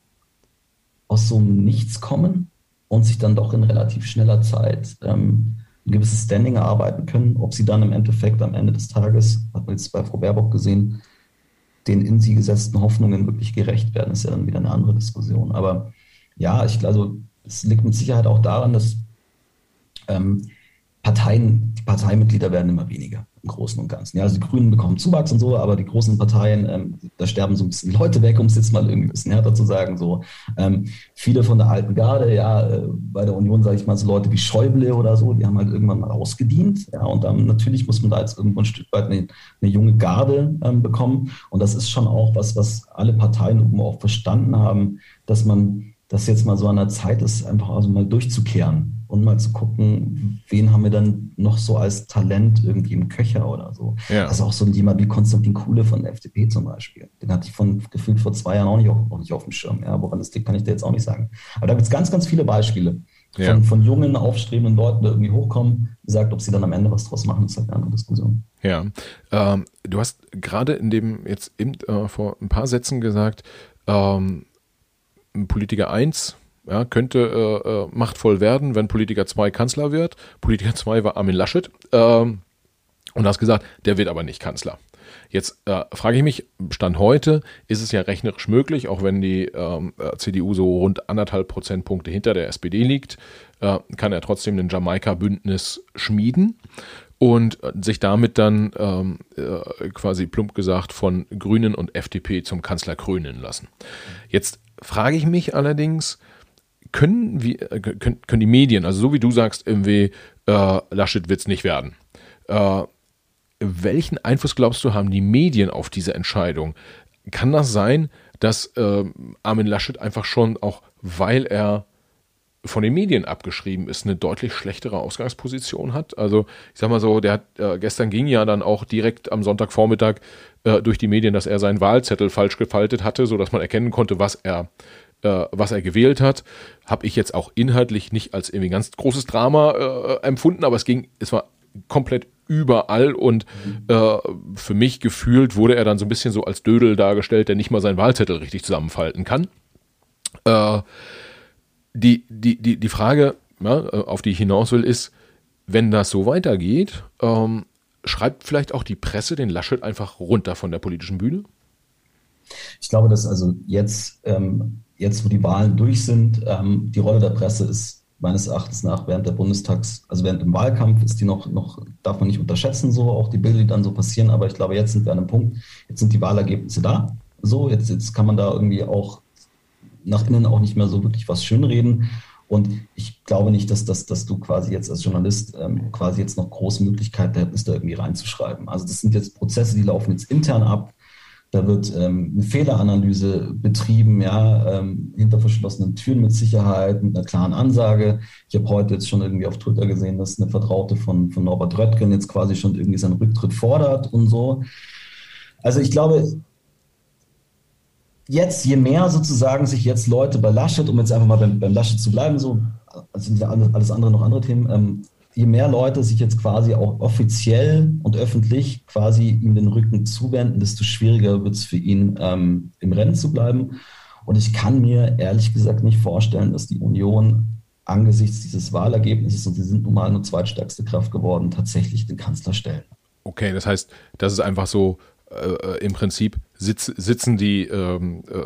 aus so einem Nichts kommen und sich dann doch in relativ schneller Zeit ähm, ein gewisses Standing erarbeiten können. Ob sie dann im Endeffekt am Ende des Tages, hat man jetzt bei Frau Baerbock gesehen, den in sie gesetzten Hoffnungen wirklich gerecht werden, ist ja dann wieder eine andere Diskussion. Aber ja, ich glaube, also, es liegt mit Sicherheit auch daran, dass ähm, Parteien, die Parteimitglieder werden immer weniger im Großen und Ganzen. Ja, also die Grünen bekommen Zuwachs und so, aber die großen Parteien, ähm, da sterben so ein bisschen Leute weg, um es jetzt mal irgendwie ein bisschen härter zu sagen. So ähm, viele von der alten Garde, ja, äh, bei der Union sage ich mal so Leute wie Schäuble oder so, die haben halt irgendwann mal ausgedient. Ja, und dann natürlich muss man da jetzt irgendwo ein Stück weit eine, eine junge Garde ähm, bekommen. Und das ist schon auch was, was alle Parteien irgendwo auch verstanden haben, dass man das jetzt mal so an der Zeit ist, einfach also mal durchzukehren und mal zu gucken, wen haben wir dann noch so als Talent irgendwie im Köcher oder so. Ja. Also auch so jemand wie Konstantin Kuhle von der FDP zum Beispiel. Den hatte ich von gefühlt vor zwei Jahren auch nicht auf, auch nicht auf dem Schirm. Ja, woran das liegt, kann ich dir jetzt auch nicht sagen. Aber da gibt es ganz, ganz viele Beispiele von, ja. von jungen, aufstrebenden Leuten, die irgendwie hochkommen. Wie gesagt, ob sie dann am Ende was draus machen, ist halt eine andere Diskussion. Ja, ähm, du hast gerade in dem jetzt eben äh, vor ein paar Sätzen gesagt, ähm, Politiker 1 ja, könnte äh, äh, machtvoll werden, wenn Politiker 2 Kanzler wird. Politiker 2 war Armin Laschet. Ähm, und hast gesagt, der wird aber nicht Kanzler. Jetzt äh, frage ich mich, Stand heute ist es ja rechnerisch möglich, auch wenn die ähm, äh, CDU so rund anderthalb Prozentpunkte hinter der SPD liegt, äh, kann er trotzdem ein Jamaika-Bündnis schmieden und sich damit dann ähm, äh, quasi plump gesagt von Grünen und FDP zum Kanzler krönen lassen. Jetzt frage ich mich allerdings, können, wir, äh, können, können die Medien, also so wie du sagst, irgendwie äh, Laschet wird es nicht werden. Äh, welchen Einfluss glaubst du, haben die Medien auf diese Entscheidung? Kann das sein, dass äh, Armin Laschet einfach schon auch, weil er von den Medien abgeschrieben ist, eine deutlich schlechtere Ausgangsposition hat. Also ich sag mal so, der hat, äh, gestern ging ja dann auch direkt am Sonntagvormittag äh, durch die Medien, dass er seinen Wahlzettel falsch gefaltet hatte, so dass man erkennen konnte, was er äh, was er gewählt hat. Habe ich jetzt auch inhaltlich nicht als irgendwie ganz großes Drama äh, empfunden, aber es ging, es war komplett überall und äh, für mich gefühlt wurde er dann so ein bisschen so als Dödel dargestellt, der nicht mal seinen Wahlzettel richtig zusammenfalten kann. Äh, die, die, die, die Frage, ja, auf die ich hinaus will, ist, wenn das so weitergeht, ähm, schreibt vielleicht auch die Presse den Laschet einfach runter von der politischen Bühne? Ich glaube, dass also jetzt, ähm, jetzt wo die Wahlen durch sind, ähm, die Rolle der Presse ist meines Erachtens nach während der Bundestags, also während dem Wahlkampf ist die noch, noch, darf man nicht unterschätzen, so auch die Bilder, die dann so passieren. Aber ich glaube, jetzt sind wir an einem Punkt, jetzt sind die Wahlergebnisse da. So, jetzt, jetzt kann man da irgendwie auch nach innen auch nicht mehr so wirklich was schönreden. Und ich glaube nicht, dass, dass, dass du quasi jetzt als Journalist ähm, quasi jetzt noch große Möglichkeiten hättest, da irgendwie reinzuschreiben. Also das sind jetzt Prozesse, die laufen jetzt intern ab. Da wird ähm, eine Fehleranalyse betrieben, ja, ähm, hinter verschlossenen Türen mit Sicherheit, mit einer klaren Ansage. Ich habe heute jetzt schon irgendwie auf Twitter gesehen, dass eine Vertraute von, von Norbert Röttgen jetzt quasi schon irgendwie seinen Rücktritt fordert und so. Also ich glaube, jetzt, je mehr sozusagen sich jetzt Leute bei Laschet, um jetzt einfach mal beim, beim Laschet zu bleiben, so, sind ja alles andere noch andere Themen, ähm, je mehr Leute sich jetzt quasi auch offiziell und öffentlich quasi ihm den Rücken zuwenden, desto schwieriger wird es für ihn, ähm, im Rennen zu bleiben. Und ich kann mir ehrlich gesagt nicht vorstellen, dass die Union angesichts dieses Wahlergebnisses, und sie sind nun mal nur zweitstärkste Kraft geworden, tatsächlich den Kanzler stellen. Okay, das heißt, das ist einfach so, äh, im Prinzip sitz, sitzen die ähm, äh,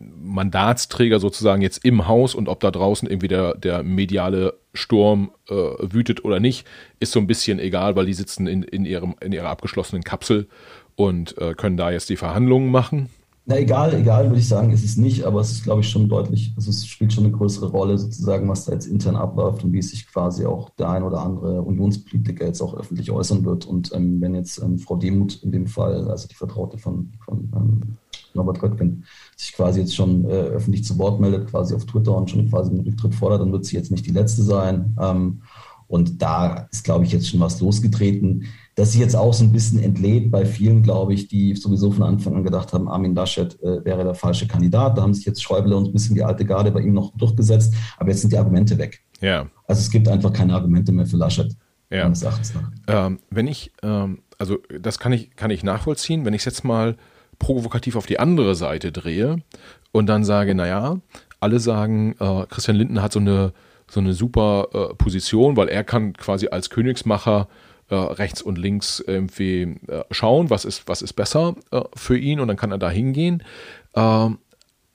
Mandatsträger sozusagen jetzt im Haus und ob da draußen irgendwie der, der mediale Sturm äh, wütet oder nicht, ist so ein bisschen egal, weil die sitzen in, in, ihrem, in ihrer abgeschlossenen Kapsel und äh, können da jetzt die Verhandlungen machen. Na, egal, egal, würde ich sagen, ist es nicht, aber es ist, glaube ich, schon deutlich, also es spielt schon eine größere Rolle, sozusagen, was da jetzt intern abläuft und wie sich quasi auch der ein oder andere Unionspolitiker jetzt auch öffentlich äußern wird. Und ähm, wenn jetzt ähm, Frau Demuth in dem Fall, also die Vertraute von, von ähm, Norbert Röttgen, sich quasi jetzt schon äh, öffentlich zu Wort meldet, quasi auf Twitter und schon quasi einen Rücktritt fordert, dann wird sie jetzt nicht die Letzte sein. Ähm, und da ist, glaube ich, jetzt schon was losgetreten, dass sie jetzt auch so ein bisschen entlädt bei vielen, glaube ich, die sowieso von Anfang an gedacht haben, Armin Laschet äh, wäre der falsche Kandidat. Da haben sich jetzt Schäuble und ein bisschen die alte Garde bei ihm noch durchgesetzt. Aber jetzt sind die Argumente weg. Ja. Also es gibt einfach keine Argumente mehr für Laschet. Ja. Meines Erachtens nach. Ähm, wenn ich, ähm, also das kann ich, kann ich nachvollziehen, wenn ich es jetzt mal provokativ auf die andere Seite drehe und dann sage, naja, alle sagen, äh, Christian Lindner hat so eine, so eine super äh, Position, weil er kann quasi als Königsmacher äh, rechts und links irgendwie äh, schauen, was ist, was ist besser äh, für ihn und dann kann er da hingehen. Ähm,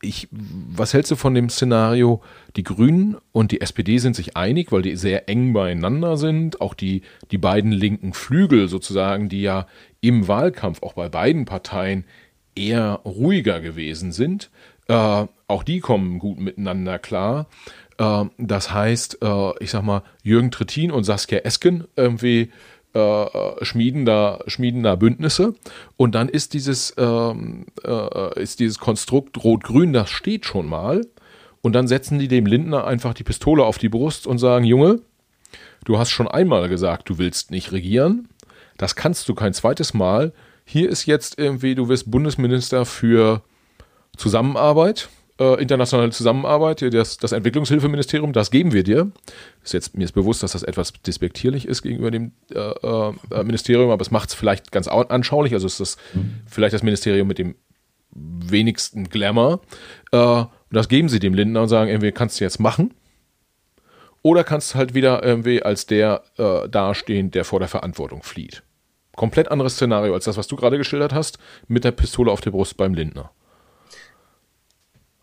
ich, was hältst du von dem Szenario? Die Grünen und die SPD sind sich einig, weil die sehr eng beieinander sind. Auch die, die beiden linken Flügel sozusagen, die ja im Wahlkampf auch bei beiden Parteien eher ruhiger gewesen sind. Äh, auch die kommen gut miteinander klar. Äh, das heißt, äh, ich sag mal, Jürgen Trittin und Saskia Esken irgendwie äh, schmieden, da, schmieden da Bündnisse. Und dann ist dieses, ähm, äh, ist dieses Konstrukt Rot-Grün, das steht schon mal. Und dann setzen die dem Lindner einfach die Pistole auf die Brust und sagen, Junge, du hast schon einmal gesagt, du willst nicht regieren. Das kannst du kein zweites Mal hier ist jetzt irgendwie, du wirst Bundesminister für Zusammenarbeit, äh, internationale Zusammenarbeit, das, das Entwicklungshilfeministerium, das geben wir dir. Ist jetzt, mir ist bewusst, dass das etwas despektierlich ist gegenüber dem äh, äh, Ministerium, aber es macht es vielleicht ganz anschaulich. Also ist das mhm. vielleicht das Ministerium mit dem wenigsten Glamour. Äh, und das geben sie dem Lindner und sagen, irgendwie kannst du jetzt machen. Oder kannst du halt wieder irgendwie als der äh, dastehen, der vor der Verantwortung flieht. Komplett anderes Szenario als das, was du gerade geschildert hast, mit der Pistole auf der Brust beim Lindner.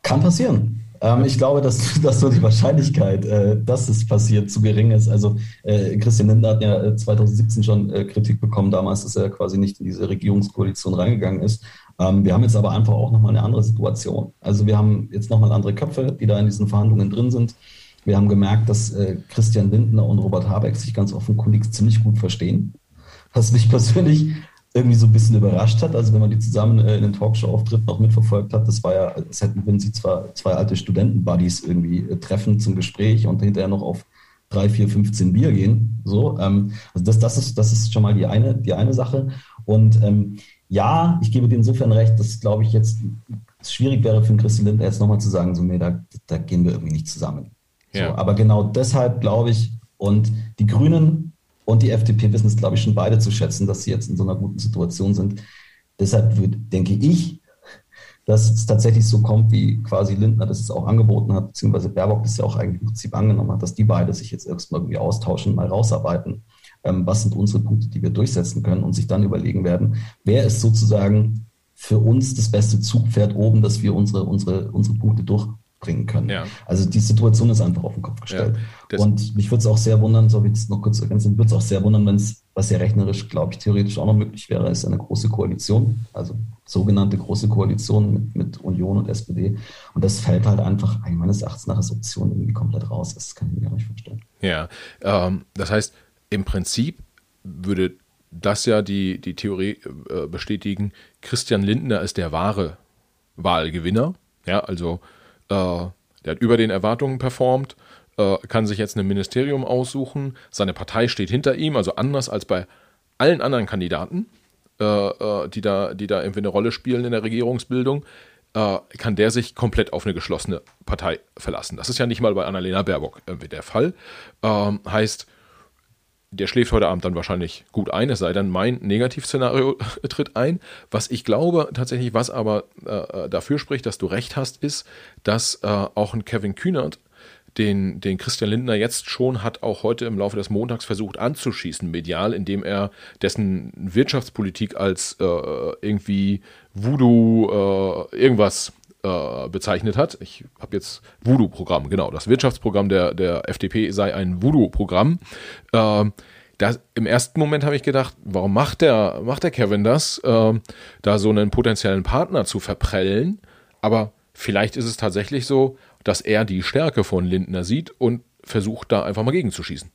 Kann passieren. Ähm, ich glaube, dass, dass so die Wahrscheinlichkeit, äh, dass es passiert, zu gering ist. Also äh, Christian Lindner hat ja 2017 äh, schon äh, Kritik bekommen, damals, dass er quasi nicht in diese Regierungskoalition reingegangen ist. Ähm, wir haben jetzt aber einfach auch nochmal eine andere Situation. Also wir haben jetzt nochmal andere Köpfe, die da in diesen Verhandlungen drin sind. Wir haben gemerkt, dass äh, Christian Lindner und Robert Habeck sich ganz offenkundig ziemlich gut verstehen. Was mich persönlich irgendwie so ein bisschen überrascht hat. Also wenn man die zusammen äh, in den Talkshow-Auftritten auch mitverfolgt hat, das war ja, als hätten, wenn sie zwar zwei alte Studenten-Buddies irgendwie äh, treffen zum Gespräch und hinterher noch auf drei, vier, 15 Bier gehen. So, ähm, also das, das, ist, das ist schon mal die eine, die eine Sache. Und ähm, ja, ich gebe dir insofern recht, dass, glaube ich, jetzt schwierig wäre für einen Christian Lindner jetzt nochmal zu sagen, so, nee, da, da gehen wir irgendwie nicht zusammen. Ja. So, aber genau deshalb glaube ich, und die Grünen und die FDP wissen es, glaube ich, schon beide zu schätzen, dass sie jetzt in so einer guten Situation sind. Deshalb denke ich, dass es tatsächlich so kommt, wie quasi Lindner das auch angeboten hat, beziehungsweise Baerbock das ja auch eigentlich im Prinzip angenommen hat, dass die beide sich jetzt erstmal irgendwie austauschen, mal rausarbeiten, ähm, was sind unsere Punkte, die wir durchsetzen können und sich dann überlegen werden, wer ist sozusagen für uns das beste Zugpferd oben, dass wir unsere, unsere, unsere Punkte durch, bringen können. Ja. Also die Situation ist einfach auf den Kopf gestellt. Ja, und mich würde es auch sehr wundern, so wie ich es noch kurz ergänzen, würde es auch sehr wundern, wenn es, was ja rechnerisch, glaube ich, theoretisch auch noch möglich wäre, ist eine große Koalition, also sogenannte große Koalition mit, mit Union und SPD. Und das fällt halt einfach meines Erachtens nach als Option irgendwie komplett raus. Das kann ich mir gar nicht vorstellen. Ja, ähm, das heißt, im Prinzip würde das ja die, die Theorie äh, bestätigen, Christian Lindner ist der wahre Wahlgewinner. Ja, also der hat über den Erwartungen performt, äh, kann sich jetzt ein Ministerium aussuchen, seine Partei steht hinter ihm, also anders als bei allen anderen Kandidaten, äh, äh die, da, die da irgendwie eine Rolle spielen in der Regierungsbildung, äh, kann der sich komplett auf eine geschlossene Partei verlassen. Das ist ja nicht mal bei Annalena Baerbock irgendwie der Fall. Ähm, heißt, der schläft heute Abend dann wahrscheinlich gut ein, es sei denn, mein Negativszenario tritt ein. Was ich glaube tatsächlich, was aber äh, dafür spricht, dass du recht hast, ist, dass äh, auch ein Kevin Kühnert, den, den Christian Lindner jetzt schon hat, auch heute im Laufe des Montags versucht anzuschießen, medial, indem er dessen Wirtschaftspolitik als äh, irgendwie Voodoo äh, irgendwas äh, bezeichnet hat. Ich habe jetzt Voodoo-Programm, genau. Das Wirtschaftsprogramm der, der FDP sei ein Voodoo-Programm. Äh, Im ersten Moment habe ich gedacht, warum macht der, macht der Kevin das, äh, da so einen potenziellen Partner zu verprellen? Aber vielleicht ist es tatsächlich so, dass er die Stärke von Lindner sieht und versucht, da einfach mal gegenzuschießen.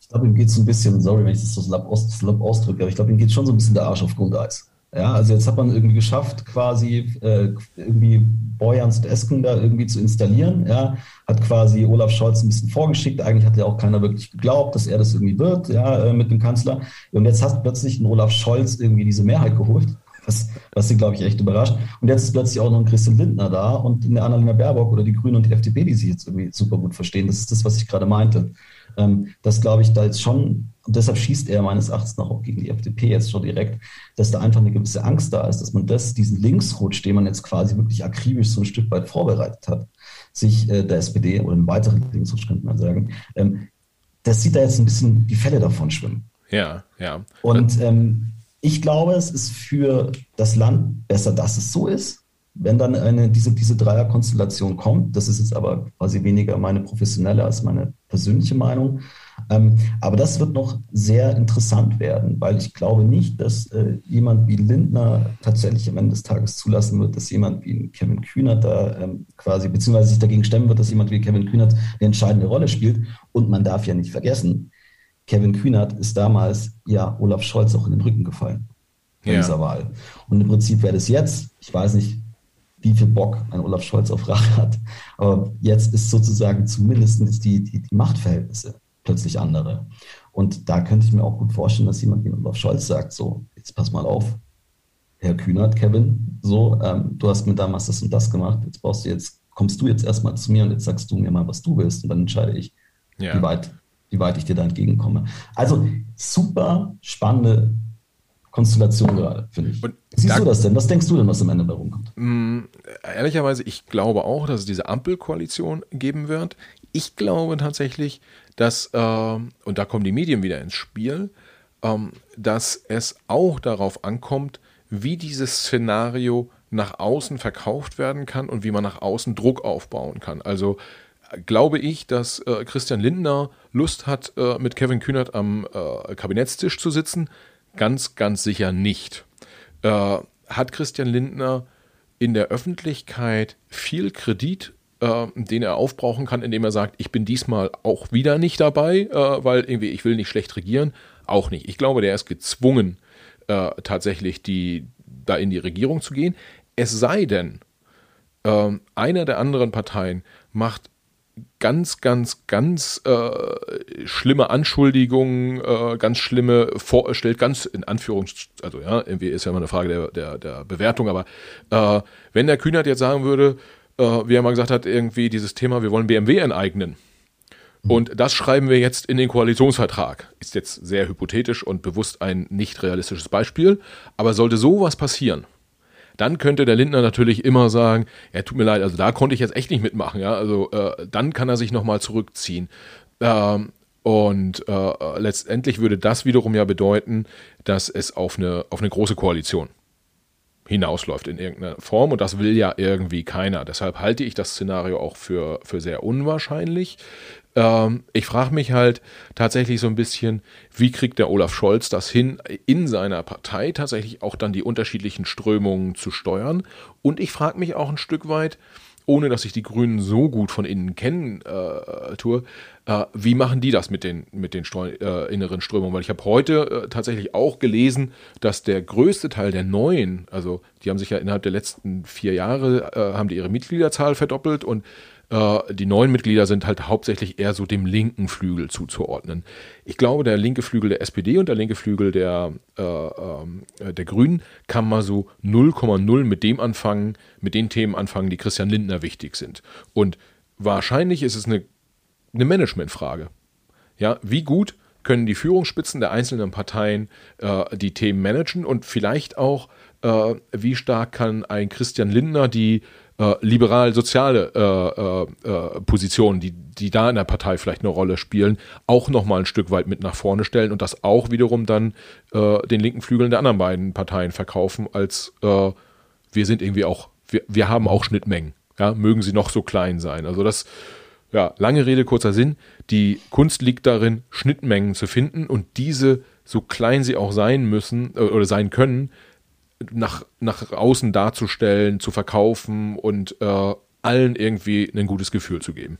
Ich glaube, ihm geht es ein bisschen, sorry, wenn ich das so slapp ausdrücke, aber ich glaube, ihm geht schon so ein bisschen der Arsch auf Grundeis. Ja, also jetzt hat man irgendwie geschafft, quasi äh, irgendwie Boyans und Esken da irgendwie zu installieren. Ja, hat quasi Olaf Scholz ein bisschen vorgeschickt. Eigentlich hat ja auch keiner wirklich geglaubt, dass er das irgendwie wird, ja, äh, mit dem Kanzler. Und jetzt hat plötzlich ein Olaf Scholz irgendwie diese Mehrheit geholt, was, was sie, glaube ich, echt überrascht. Und jetzt ist plötzlich auch noch ein Christian Lindner da und eine Annalena Baerbock oder die Grünen und die FDP, die sich jetzt irgendwie super gut verstehen. Das ist das, was ich gerade meinte. Ähm, das glaube ich da jetzt schon und deshalb schießt er meines Erachtens noch auch gegen die FDP jetzt schon direkt, dass da einfach eine gewisse Angst da ist, dass man das, diesen Linksrutsch, den man jetzt quasi wirklich akribisch so ein Stück weit vorbereitet hat, sich äh, der SPD oder einen weiteren Linksrutsch könnte man sagen, ähm, das sieht da jetzt ein bisschen die Fälle davon schwimmen. Ja, ja. Und ähm, ich glaube, es ist für das Land besser, dass es so ist, wenn dann eine, diese, diese Dreierkonstellation kommt. Das ist jetzt aber quasi weniger meine professionelle als meine persönliche Meinung. Ähm, aber das wird noch sehr interessant werden, weil ich glaube nicht, dass äh, jemand wie Lindner tatsächlich am Ende des Tages zulassen wird, dass jemand wie Kevin Kühnert da ähm, quasi, beziehungsweise sich dagegen stemmen wird, dass jemand wie Kevin Kühnert eine entscheidende Rolle spielt. Und man darf ja nicht vergessen, Kevin Kühnert ist damals ja Olaf Scholz auch in den Rücken gefallen in ja. dieser Wahl. Und im Prinzip wäre das jetzt, ich weiß nicht, wie viel Bock ein Olaf Scholz auf Rache hat, aber jetzt ist sozusagen zumindest die, die, die Machtverhältnisse plötzlich andere. Und da könnte ich mir auch gut vorstellen, dass jemand wie Olaf Scholz sagt, so, jetzt pass mal auf, Herr Kühnert, Kevin, so, ähm, du hast mir damals das und das gemacht, jetzt brauchst du jetzt, kommst du jetzt erstmal zu mir und jetzt sagst du mir mal, was du willst und dann entscheide ich, ja. wie, weit, wie weit ich dir da entgegenkomme. Also super spannende Konstellation gerade, finde ich. Und Siehst da, du das denn? Was denkst du denn, was am Ende da rumkommt? Mh, mm, ehrlicherweise, ich glaube auch, dass es diese Ampelkoalition geben wird. Ich glaube tatsächlich, dass, äh, und da kommen die Medien wieder ins Spiel, ähm, dass es auch darauf ankommt, wie dieses Szenario nach außen verkauft werden kann und wie man nach außen Druck aufbauen kann. Also glaube ich, dass äh, Christian Lindner Lust hat, äh, mit Kevin Kühnert am äh, Kabinettstisch zu sitzen. Ganz, ganz sicher nicht. Äh, hat Christian Lindner in der Öffentlichkeit viel Kredit äh, den er aufbrauchen kann, indem er sagt, ich bin diesmal auch wieder nicht dabei, äh, weil irgendwie ich will nicht schlecht regieren. Auch nicht. Ich glaube, der ist gezwungen, äh, tatsächlich die, da in die Regierung zu gehen. Es sei denn, äh, einer der anderen Parteien macht ganz, ganz, ganz äh, schlimme Anschuldigungen, äh, ganz schlimme, vor, stellt ganz in Anführungs, also ja, irgendwie ist ja immer eine Frage der, der, der Bewertung, aber äh, wenn der Kühnert jetzt sagen würde, äh, wie er mal gesagt hat, irgendwie dieses Thema, wir wollen BMW enteignen. Mhm. Und das schreiben wir jetzt in den Koalitionsvertrag. Ist jetzt sehr hypothetisch und bewusst ein nicht realistisches Beispiel. Aber sollte sowas passieren, dann könnte der Lindner natürlich immer sagen, ja, tut mir leid, also da konnte ich jetzt echt nicht mitmachen, ja, also äh, dann kann er sich nochmal zurückziehen. Ähm, und äh, letztendlich würde das wiederum ja bedeuten, dass es auf eine, auf eine große Koalition hinausläuft in irgendeiner Form und das will ja irgendwie keiner. Deshalb halte ich das Szenario auch für, für sehr unwahrscheinlich. Ähm, ich frage mich halt tatsächlich so ein bisschen, wie kriegt der Olaf Scholz das hin, in seiner Partei tatsächlich auch dann die unterschiedlichen Strömungen zu steuern? Und ich frage mich auch ein Stück weit, ohne dass ich die Grünen so gut von innen kennen äh, tue, äh, wie machen die das mit den, mit den Streu äh, inneren Strömungen? Weil ich habe heute äh, tatsächlich auch gelesen, dass der größte Teil der Neuen, also die haben sich ja innerhalb der letzten vier Jahre, äh, haben die ihre Mitgliederzahl verdoppelt und die neuen Mitglieder sind halt hauptsächlich eher so dem linken Flügel zuzuordnen. Ich glaube, der linke Flügel der SPD und der linke Flügel der, äh, äh, der Grünen kann mal so 0,0 mit dem anfangen, mit den Themen anfangen, die Christian Lindner wichtig sind. Und wahrscheinlich ist es eine, eine Managementfrage. Ja, wie gut können die Führungsspitzen der einzelnen Parteien äh, die Themen managen und vielleicht auch, äh, wie stark kann ein Christian Lindner die äh, liberal-soziale äh, äh, äh, Positionen, die, die da in der Partei vielleicht eine Rolle spielen, auch nochmal ein Stück weit mit nach vorne stellen und das auch wiederum dann äh, den linken Flügeln der anderen beiden Parteien verkaufen, als wir sind irgendwie auch, wir, wir haben auch Schnittmengen. Ja, mögen sie noch so klein sein. Also das, ja, lange Rede, kurzer Sinn. Die Kunst liegt darin, Schnittmengen zu finden und diese, so klein sie auch sein müssen oder sein können, nach, nach außen darzustellen, zu verkaufen und äh, allen irgendwie ein gutes Gefühl zu geben.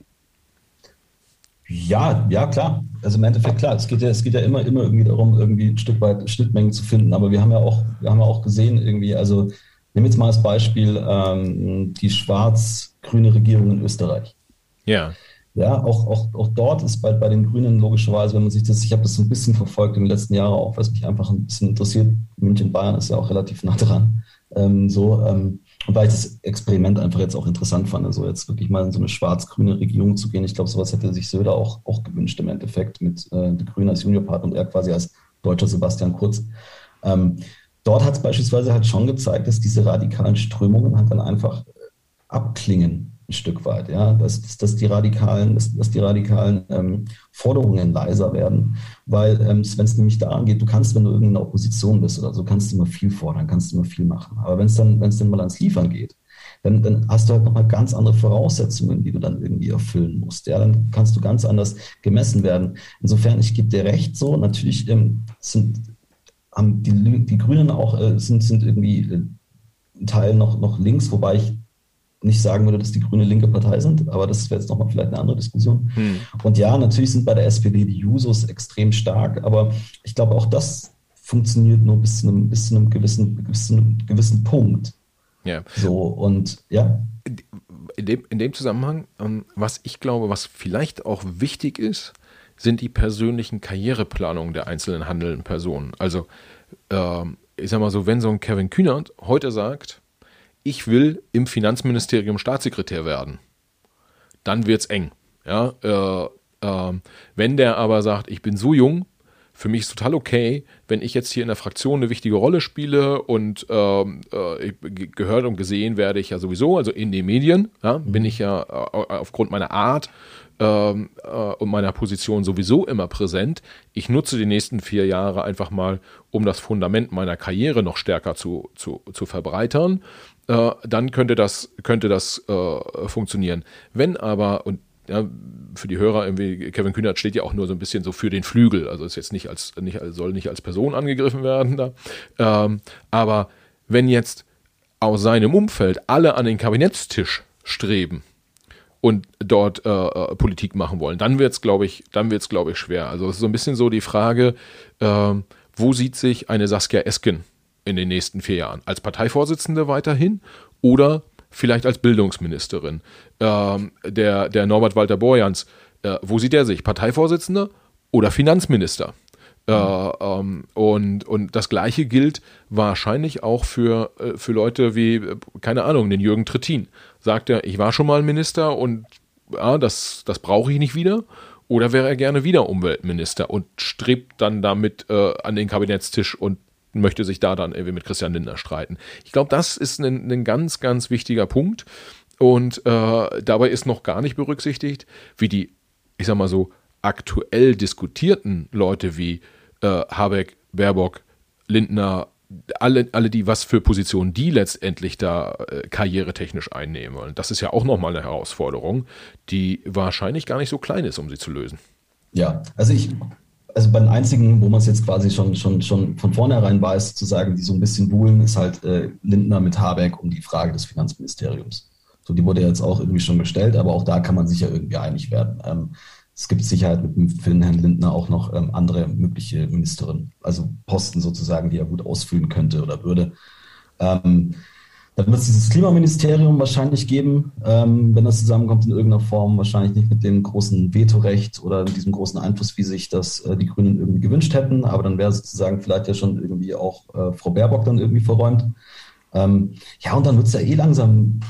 Ja, ja, klar. Also im Endeffekt klar. Es geht ja, es geht ja immer, immer irgendwie darum, irgendwie ein Stück weit Schnittmengen zu finden. Aber wir haben ja auch, wir haben ja auch gesehen, irgendwie, also nehmen jetzt mal als Beispiel ähm, die schwarz-grüne Regierung in Österreich. Ja. Ja, auch, auch, auch dort ist bei, bei den Grünen logischerweise, wenn man sich das, ich habe das so ein bisschen verfolgt in den letzten Jahren auch, was mich einfach ein bisschen interessiert. München, Bayern ist ja auch relativ nah dran. Ähm, so, ähm, und weil ich das Experiment einfach jetzt auch interessant fand, also jetzt wirklich mal in so eine schwarz-grüne Regierung zu gehen. Ich glaube, sowas hätte sich Söder auch, auch gewünscht im Endeffekt mit äh, der Grünen als Juniorpartner und er quasi als deutscher Sebastian Kurz. Ähm, dort hat es beispielsweise halt schon gezeigt, dass diese radikalen Strömungen halt dann einfach abklingen ein Stück weit, ja, dass, dass, dass die radikalen, dass, dass die radikalen ähm, Forderungen leiser werden, weil ähm, wenn es nämlich daran geht, du kannst, wenn du in der Opposition bist oder so, kannst du immer viel fordern, kannst du immer viel machen, aber wenn es dann, wenn es dann mal ans Liefern geht, dann, dann hast du halt nochmal ganz andere Voraussetzungen, die du dann irgendwie erfüllen musst. Ja, dann kannst du ganz anders gemessen werden. Insofern, ich gebe dir recht, so natürlich ähm, sind haben die, die Grünen auch äh, sind, sind irgendwie äh, Teil noch, noch links, wobei ich nicht sagen würde, dass die Grüne linke Partei sind, aber das wäre jetzt nochmal vielleicht eine andere Diskussion. Hm. Und ja, natürlich sind bei der SPD die Jusos extrem stark, aber ich glaube, auch das funktioniert nur bis zu einem, bis zu einem, gewissen, einem gewissen Punkt. Ja. So, und ja. In dem, in dem Zusammenhang, ähm, was ich glaube, was vielleicht auch wichtig ist, sind die persönlichen Karriereplanungen der einzelnen handelnden Personen. Also, ähm, ich sag mal so, wenn so ein Kevin Kühnert heute sagt, ich will im Finanzministerium Staatssekretär werden, dann wird es eng. Ja, äh, äh, wenn der aber sagt, ich bin so jung, für mich ist total okay, wenn ich jetzt hier in der Fraktion eine wichtige Rolle spiele und ähm, äh, gehört und gesehen werde ich ja sowieso, also in den Medien, ja, bin ich ja äh, aufgrund meiner Art ähm, äh, und meiner Position sowieso immer präsent. Ich nutze die nächsten vier Jahre einfach mal, um das Fundament meiner Karriere noch stärker zu, zu, zu verbreitern äh, dann könnte das, könnte das äh, funktionieren. Wenn aber, und ja, für die Hörer irgendwie, Kevin Kühnert steht ja auch nur so ein bisschen so für den Flügel, also ist jetzt nicht als, nicht, soll nicht als Person angegriffen werden da. Ähm, aber wenn jetzt aus seinem Umfeld alle an den Kabinettstisch streben und dort äh, äh Politik machen wollen. Dann wird es, glaube ich, dann wird's, glaube ich, schwer. Also es ist so ein bisschen so die Frage, äh, wo sieht sich eine Saskia Esken in den nächsten vier Jahren? Als Parteivorsitzende weiterhin oder vielleicht als Bildungsministerin? Ähm, der, der Norbert Walter Borjans, äh, wo sieht er sich? Parteivorsitzender oder Finanzminister? Äh, ähm, und, und das Gleiche gilt wahrscheinlich auch für, äh, für Leute wie, äh, keine Ahnung, den Jürgen Trittin. Sagt er, ich war schon mal Minister und ja, das, das brauche ich nicht wieder. Oder wäre er gerne wieder Umweltminister und strebt dann damit äh, an den Kabinettstisch und möchte sich da dann irgendwie mit Christian Lindner streiten. Ich glaube, das ist ein, ein ganz, ganz wichtiger Punkt. Und äh, dabei ist noch gar nicht berücksichtigt, wie die, ich sag mal so, aktuell diskutierten Leute wie äh, Habeck, Baerbock, Lindner, alle, alle die, was für Positionen die letztendlich da äh, karrieretechnisch einnehmen wollen. Das ist ja auch nochmal eine Herausforderung, die wahrscheinlich gar nicht so klein ist, um sie zu lösen. Ja, also ich, also bei den einzigen, wo man es jetzt quasi schon, schon, schon von vornherein weiß, zu sagen, die so ein bisschen buhlen, ist halt äh, Lindner mit Habeck um die Frage des Finanzministeriums. So, die wurde jetzt auch irgendwie schon gestellt, aber auch da kann man sich ja irgendwie einig werden. Ähm, es gibt Sicherheit mit dem, Herrn Lindner auch noch ähm, andere mögliche Ministerinnen, also Posten sozusagen, die er gut ausfüllen könnte oder würde. Ähm, dann wird es dieses Klimaministerium wahrscheinlich geben, ähm, wenn das zusammenkommt in irgendeiner Form, wahrscheinlich nicht mit dem großen Vetorecht oder mit diesem großen Einfluss, wie sich das äh, die Grünen irgendwie gewünscht hätten, aber dann wäre sozusagen vielleicht ja schon irgendwie auch äh, Frau Baerbock dann irgendwie verräumt. Ähm, ja, und dann wird es ja eh langsam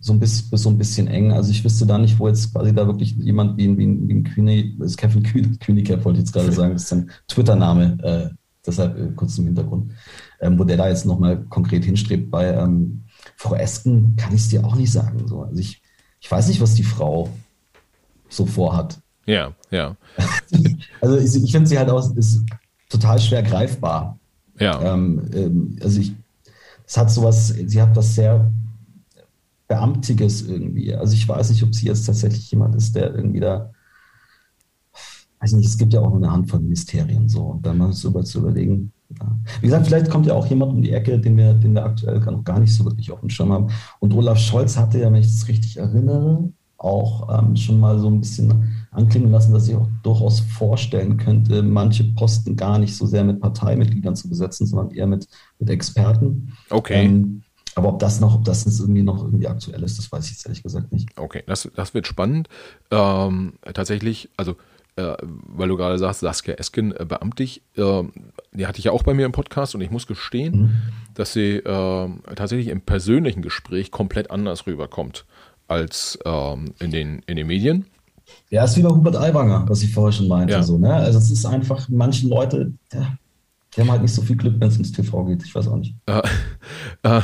so ein bisschen, so ein bisschen eng. Also ich wüsste da nicht, wo jetzt quasi da wirklich jemand wie, wie, wie ein Kühne, ist Kevin Kühnicap, wollte ich jetzt gerade sagen, das ist sein Twitter-Name, äh, deshalb äh, kurz im Hintergrund, ähm, wo der da jetzt nochmal konkret hinstrebt. Bei ähm, Frau Esken kann ich es dir auch nicht sagen. So. Also ich, ich weiß nicht, was die Frau so vorhat. Ja, ja. also ich, ich finde sie halt auch ist total schwer greifbar. Ja. Ähm, ähm, also ich, es hat sowas, sie hat was sehr Beamtiges irgendwie. Also ich weiß nicht, ob sie jetzt tatsächlich jemand ist, der irgendwie da, weiß nicht, es gibt ja auch nur eine Handvoll Ministerien so. Und dann mal so zu überlegen. Wie gesagt, vielleicht kommt ja auch jemand um die Ecke, den wir, den wir aktuell noch gar nicht so wirklich auf dem Schirm haben. Und Olaf Scholz hatte ja, wenn ich das richtig erinnere, auch ähm, schon mal so ein bisschen anklingen lassen, dass ich auch durchaus vorstellen könnte, manche Posten gar nicht so sehr mit Parteimitgliedern zu besetzen, sondern eher mit, mit Experten. Okay. Ähm, aber ob das noch, ob das jetzt irgendwie noch irgendwie aktuell ist, das weiß ich jetzt ehrlich gesagt nicht. Okay, das, das wird spannend. Ähm, tatsächlich, also äh, weil du gerade sagst, Saskia Esken äh, beamtig, äh, die hatte ich ja auch bei mir im Podcast und ich muss gestehen, mhm. dass sie äh, tatsächlich im persönlichen Gespräch komplett anders rüberkommt als ähm, in, den, in den Medien. Ja, ist wie bei Hubert Aiwanger, was ich vorher schon meinte. Ja. So, ne? Also es ist einfach, manchen Leute, ja, die haben halt nicht so viel Glück, wenn es ins TV geht. Ich weiß auch nicht. Äh, äh,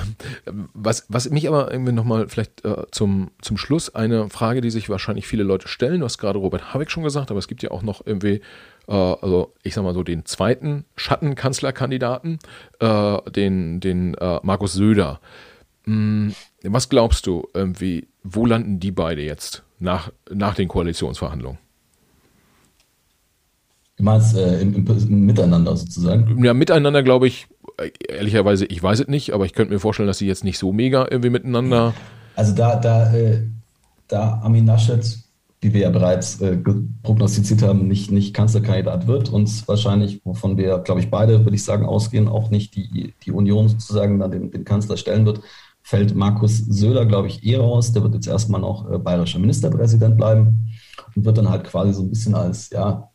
was, was mich aber irgendwie nochmal vielleicht äh, zum, zum Schluss eine Frage, die sich wahrscheinlich viele Leute stellen. Du hast gerade Robert Habeck schon gesagt, aber es gibt ja auch noch irgendwie, äh, also ich sag mal so, den zweiten Schattenkanzlerkandidaten, äh, den, den äh, Markus Söder. Hm, was glaubst du, irgendwie, wo landen die beide jetzt nach, nach den Koalitionsverhandlungen? Du meinst äh, im, im, Miteinander sozusagen? Ja, miteinander glaube ich, ehrlicherweise, ich weiß es nicht, aber ich könnte mir vorstellen, dass sie jetzt nicht so mega irgendwie miteinander. Also da, da, äh, da Amin Naschet, wie wir ja bereits äh, prognostiziert haben, nicht, nicht Kanzlerkandidat wird und wahrscheinlich, wovon wir, glaube ich, beide, würde ich sagen, ausgehen, auch nicht die, die Union sozusagen dann den, den Kanzler stellen wird, fällt Markus Söder, glaube ich, eh raus. Der wird jetzt erstmal noch äh, bayerischer Ministerpräsident bleiben und wird dann halt quasi so ein bisschen als, ja,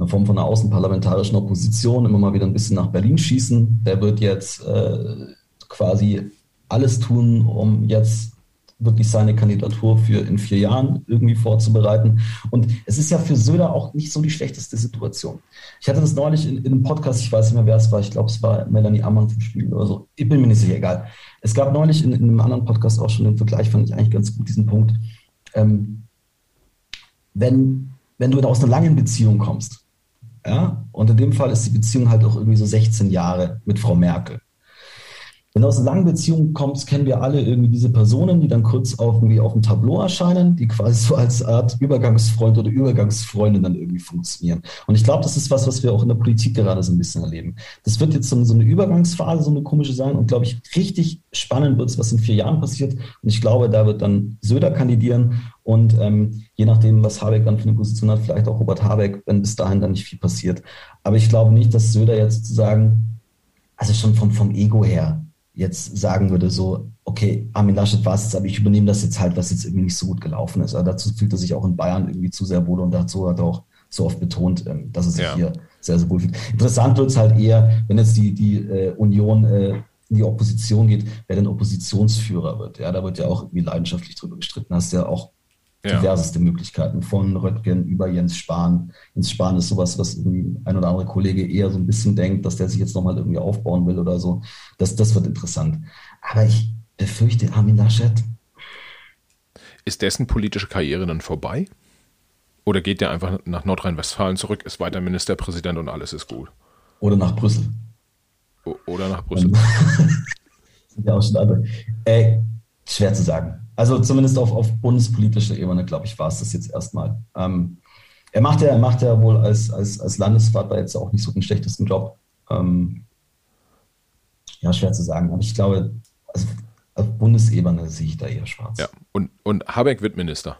eine Form von einer außenparlamentarischen Opposition immer mal wieder ein bisschen nach Berlin schießen. Der wird jetzt äh, quasi alles tun, um jetzt wirklich seine Kandidatur für in vier Jahren irgendwie vorzubereiten. Und es ist ja für Söder auch nicht so die schlechteste Situation. Ich hatte das neulich in, in einem Podcast, ich weiß nicht mehr, wer es war, ich glaube, es war Melanie Ammann vom Spiegel oder so. Ich bin mir nicht sicher, egal. Es gab neulich in, in einem anderen Podcast auch schon den Vergleich, fand ich eigentlich ganz gut, diesen Punkt. Ähm, wenn, wenn du aus einer langen Beziehung kommst, ja? Und in dem Fall ist die Beziehung halt auch irgendwie so 16 Jahre mit Frau Merkel. wenn du aus langen Beziehungen kommst, kennen wir alle irgendwie diese Personen, die dann kurz auf, irgendwie auf dem Tableau erscheinen, die quasi so als Art Übergangsfreund oder Übergangsfreundin dann irgendwie funktionieren. Und ich glaube, das ist was, was wir auch in der Politik gerade so ein bisschen erleben. Das wird jetzt so, so eine Übergangsphase, so eine komische sein und glaube ich, richtig spannend wird es, was in vier Jahren passiert. Und ich glaube, da wird dann Söder kandidieren und ähm, je nachdem, was Habeck dann für eine Position hat, vielleicht auch Robert Habeck, wenn bis dahin dann nicht viel passiert. Aber ich glaube nicht, dass Söder jetzt sozusagen, also schon vom, vom Ego her, jetzt sagen würde, so, okay, Armin Laschet war es jetzt, aber ich übernehme das jetzt halt, was jetzt irgendwie nicht so gut gelaufen ist. Aber dazu fühlt er sich auch in Bayern irgendwie zu sehr wohl und dazu hat er auch so oft betont, ähm, dass er sich ja. hier sehr, sehr wohl fühlt. Interessant wird es halt eher, wenn jetzt die, die äh, Union äh, in die Opposition geht, wer denn Oppositionsführer wird. Ja, da wird ja auch irgendwie leidenschaftlich drüber gestritten. Hast ja auch ja. diverseste Möglichkeiten, von Röttgen über Jens Spahn. Jens Spahn ist sowas, was ein oder andere Kollege eher so ein bisschen denkt, dass der sich jetzt nochmal irgendwie aufbauen will oder so. Das, das wird interessant. Aber ich befürchte, Armin Laschet. Ist dessen politische Karriere dann vorbei? Oder geht der einfach nach Nordrhein-Westfalen zurück, ist weiter Ministerpräsident und alles ist gut? Oder nach Brüssel. O oder nach Brüssel. sind ja auch schon andere. Äh, schwer zu sagen. Also zumindest auf, auf bundespolitischer Ebene, glaube ich, war es das jetzt erstmal. Ähm, er macht ja, er macht ja wohl als, als, als Landesvater jetzt auch nicht so den schlechtesten Job. Ähm, ja, schwer zu sagen. Aber ich glaube, also auf Bundesebene sehe ich da eher schwarz. Ja, und, und Habeck wird Minister.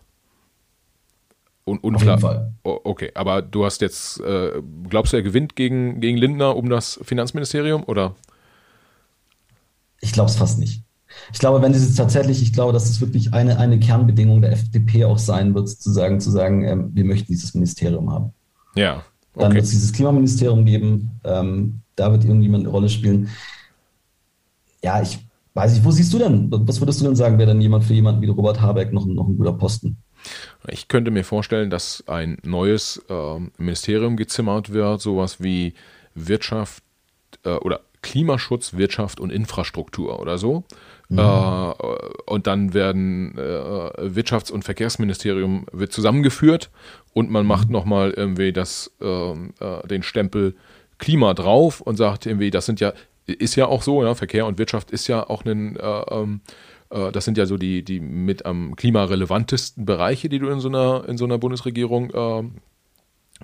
Und, unklar. Auf jeden Fall. okay, aber du hast jetzt, äh, glaubst du, er gewinnt gegen, gegen Lindner um das Finanzministerium oder? Ich glaube es fast nicht. Ich glaube, wenn es tatsächlich, ich glaube, dass es wirklich eine, eine Kernbedingung der FDP auch sein wird, sozusagen zu sagen, ähm, wir möchten dieses Ministerium haben. Ja. Okay. Dann wird es dieses Klimaministerium geben, ähm, da wird irgendjemand eine Rolle spielen. Ja, ich weiß nicht, wo siehst du denn, was würdest du denn sagen, wäre denn jemand für jemanden wie Robert Habeck noch, noch ein guter Posten? Ich könnte mir vorstellen, dass ein neues äh, Ministerium gezimmert wird, sowas wie Wirtschaft äh, oder Klimaschutz, Wirtschaft und Infrastruktur oder so. Mhm. Äh, und dann werden äh, Wirtschafts- und Verkehrsministerium wird zusammengeführt und man macht mhm. nochmal irgendwie das, ähm, äh, den Stempel Klima drauf und sagt irgendwie, das sind ja, ist ja auch so, ja, Verkehr und Wirtschaft ist ja auch ein, äh, ähm, äh, das sind ja so die, die mit am klimarelevantesten Bereiche, die du in so einer, in so einer Bundesregierung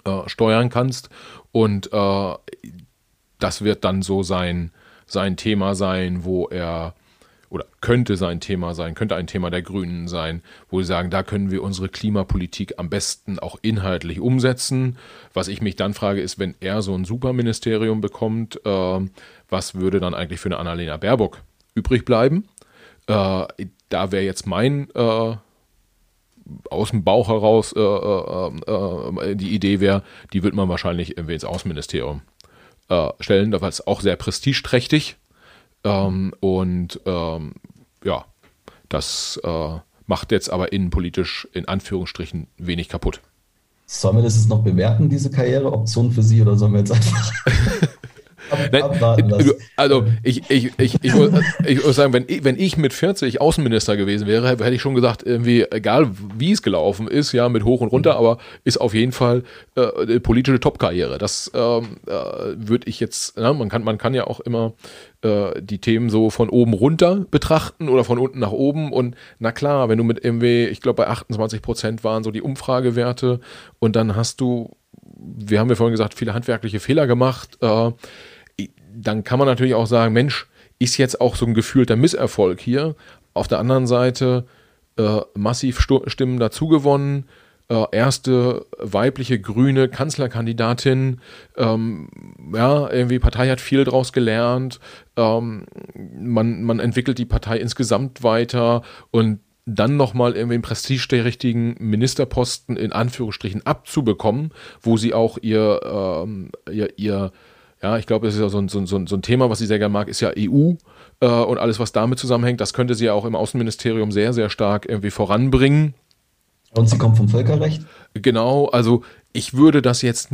äh, steuern kannst. Und das wird dann so sein, sein Thema sein, wo er oder könnte sein Thema sein, könnte ein Thema der Grünen sein, wo sie sagen, da können wir unsere Klimapolitik am besten auch inhaltlich umsetzen. Was ich mich dann frage, ist, wenn er so ein Superministerium bekommt, äh, was würde dann eigentlich für eine Annalena Baerbock übrig bleiben? Äh, da wäre jetzt mein äh, aus dem Bauch heraus äh, äh, äh, die Idee wäre, die wird man wahrscheinlich irgendwie ins Außenministerium stellen, da war es auch sehr prestigeträchtig ähm, und ähm, ja, das äh, macht jetzt aber innenpolitisch in Anführungsstrichen wenig kaputt. Sollen wir das jetzt noch bewerten, diese Karriereoption für Sie, oder sollen wir jetzt einfach Nein, also ich, ich, ich, ich, muss, ich muss sagen, wenn ich, wenn ich mit 40 Außenminister gewesen wäre, hätte ich schon gesagt, irgendwie, egal wie es gelaufen ist, ja, mit hoch und runter, aber ist auf jeden Fall äh, eine politische Top-Karriere. Das ähm, äh, würde ich jetzt, na, man kann, man kann ja auch immer äh, die Themen so von oben runter betrachten oder von unten nach oben. Und na klar, wenn du mit irgendwie, ich glaube bei 28 Prozent waren so die Umfragewerte und dann hast du, wir haben ja vorhin gesagt, viele handwerkliche Fehler gemacht. Äh, dann kann man natürlich auch sagen, Mensch, ist jetzt auch so ein gefühlter Misserfolg hier. Auf der anderen Seite äh, massiv Stimmen dazugewonnen. Äh, erste weibliche grüne Kanzlerkandidatin. Ähm, ja, irgendwie Partei hat viel draus gelernt. Ähm, man, man entwickelt die Partei insgesamt weiter und dann nochmal irgendwie einen prestigeträchtigen Ministerposten in Anführungsstrichen abzubekommen, wo sie auch ihr, ähm, ihr, ihr ja, ich glaube, das ist ja so ein, so, ein, so ein Thema, was sie sehr gerne mag, ist ja EU äh, und alles, was damit zusammenhängt. Das könnte sie ja auch im Außenministerium sehr, sehr stark irgendwie voranbringen. Und sie kommt vom Völkerrecht? Genau, also ich würde das jetzt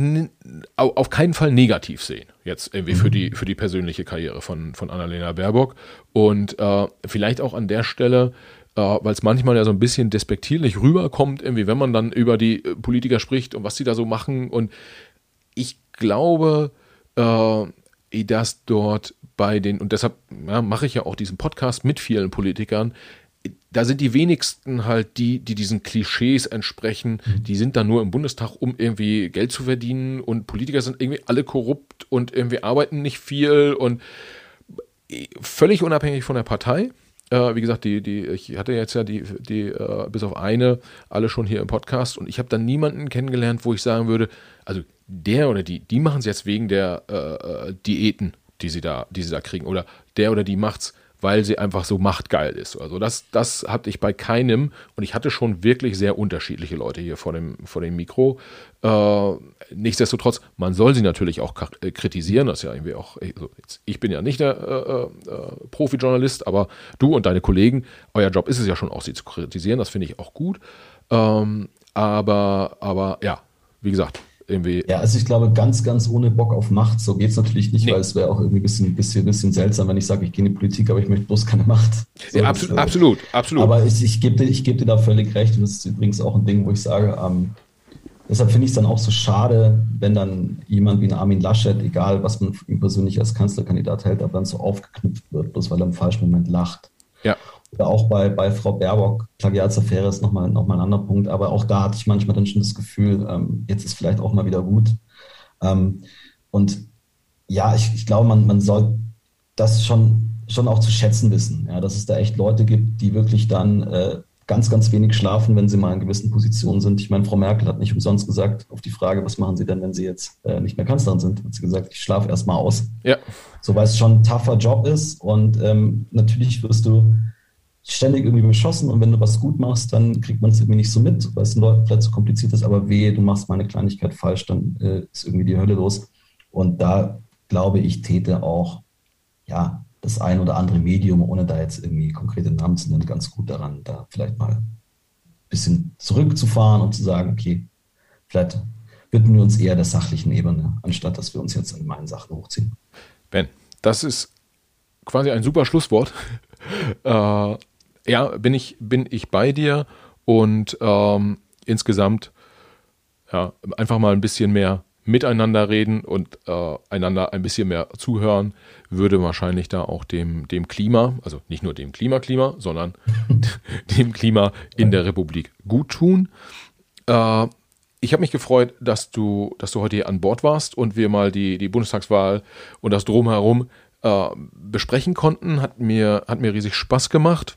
auf keinen Fall negativ sehen, jetzt irgendwie mhm. für, die, für die persönliche Karriere von, von Annalena Baerbock. Und äh, vielleicht auch an der Stelle, äh, weil es manchmal ja so ein bisschen despektierlich rüberkommt, irgendwie, wenn man dann über die äh, Politiker spricht und was sie da so machen. Und ich glaube, äh, dass dort bei den, und deshalb ja, mache ich ja auch diesen Podcast mit vielen Politikern, da sind die wenigsten halt die, die diesen Klischees entsprechen. Mhm. Die sind da nur im Bundestag, um irgendwie Geld zu verdienen und Politiker sind irgendwie alle korrupt und irgendwie arbeiten nicht viel und völlig unabhängig von der Partei. Äh, wie gesagt, die, die, ich hatte jetzt ja die, die äh, bis auf eine alle schon hier im Podcast und ich habe dann niemanden kennengelernt, wo ich sagen würde, also der oder die, die machen es jetzt wegen der äh, äh Diäten, die sie da, die sie da kriegen, oder der oder die macht's weil sie einfach so machtgeil ist. Also das, das hatte ich bei keinem und ich hatte schon wirklich sehr unterschiedliche Leute hier vor dem, vor dem Mikro. Äh, nichtsdestotrotz, man soll sie natürlich auch äh, kritisieren. Das ist ja irgendwie auch, also jetzt, ich bin ja nicht der äh, äh, Profi-Journalist, aber du und deine Kollegen, euer Job ist es ja schon auch, sie zu kritisieren. Das finde ich auch gut. Ähm, aber, aber ja, wie gesagt, irgendwie. Ja, also ich glaube, ganz, ganz ohne Bock auf Macht, so geht es natürlich nicht, nee. weil es wäre auch irgendwie ein bisschen, bisschen, bisschen seltsam, wenn ich sage, ich gehe in die Politik, aber ich möchte bloß keine Macht. So, ja, absolut, das, absolut, absolut. Aber ich, ich gebe dir, geb dir da völlig recht und das ist übrigens auch ein Ding, wo ich sage, ähm, deshalb finde ich es dann auch so schade, wenn dann jemand wie ein Armin Laschet, egal was man ihm persönlich als Kanzlerkandidat hält, aber dann so aufgeknüpft wird, bloß weil er im falschen Moment lacht. Ja. Auch bei, bei Frau Baerbock, Plagiatsaffäre ist nochmal noch mal ein anderer Punkt, aber auch da hatte ich manchmal dann schon das Gefühl, ähm, jetzt ist vielleicht auch mal wieder gut. Ähm, und ja, ich, ich glaube, man, man soll das schon, schon auch zu schätzen wissen, ja, dass es da echt Leute gibt, die wirklich dann äh, ganz, ganz wenig schlafen, wenn sie mal in gewissen Positionen sind. Ich meine, Frau Merkel hat nicht umsonst gesagt, auf die Frage, was machen Sie denn, wenn Sie jetzt äh, nicht mehr Kanzlerin sind, hat sie gesagt, ich schlafe erstmal aus. Ja. So, weil es schon ein tougher Job ist und ähm, natürlich wirst du ständig irgendwie beschossen und wenn du was gut machst, dann kriegt man es irgendwie nicht so mit, weil es den Leuten vielleicht zu so kompliziert ist, aber wehe, du machst mal eine Kleinigkeit falsch, dann äh, ist irgendwie die Hölle los. Und da glaube ich, täte auch, ja, das ein oder andere Medium, ohne da jetzt irgendwie konkrete Namen zu nennen, ganz gut daran, da vielleicht mal ein bisschen zurückzufahren und zu sagen, okay, vielleicht widmen wir uns eher der sachlichen Ebene, anstatt dass wir uns jetzt in meinen Sachen hochziehen. Ben, das ist quasi ein super Schlusswort. äh, ja, bin ich, bin ich bei dir und ähm, insgesamt ja, einfach mal ein bisschen mehr miteinander reden und äh, einander ein bisschen mehr zuhören, würde wahrscheinlich da auch dem, dem Klima, also nicht nur dem Klimaklima, sondern dem Klima in der Republik gut tun. Äh, ich habe mich gefreut, dass du, dass du heute hier an Bord warst und wir mal die, die Bundestagswahl und das Drumherum äh, besprechen konnten. Hat mir, hat mir riesig Spaß gemacht.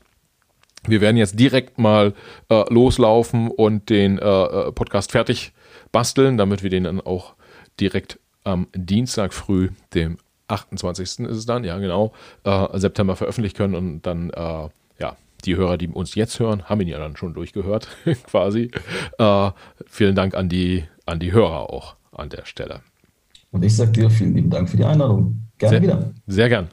Wir werden jetzt direkt mal äh, loslaufen und den äh, äh, Podcast fertig basteln, damit wir den dann auch direkt am Dienstag früh, dem 28. ist es dann, ja genau, äh, September veröffentlichen können und dann, äh, ja, die Hörer, die uns jetzt hören, haben ihn ja dann schon durchgehört, quasi. Äh, vielen Dank an die, an die Hörer auch an der Stelle. Und ich sage dir vielen lieben Dank für die Einladung. Gerne sehr, wieder. Sehr gern.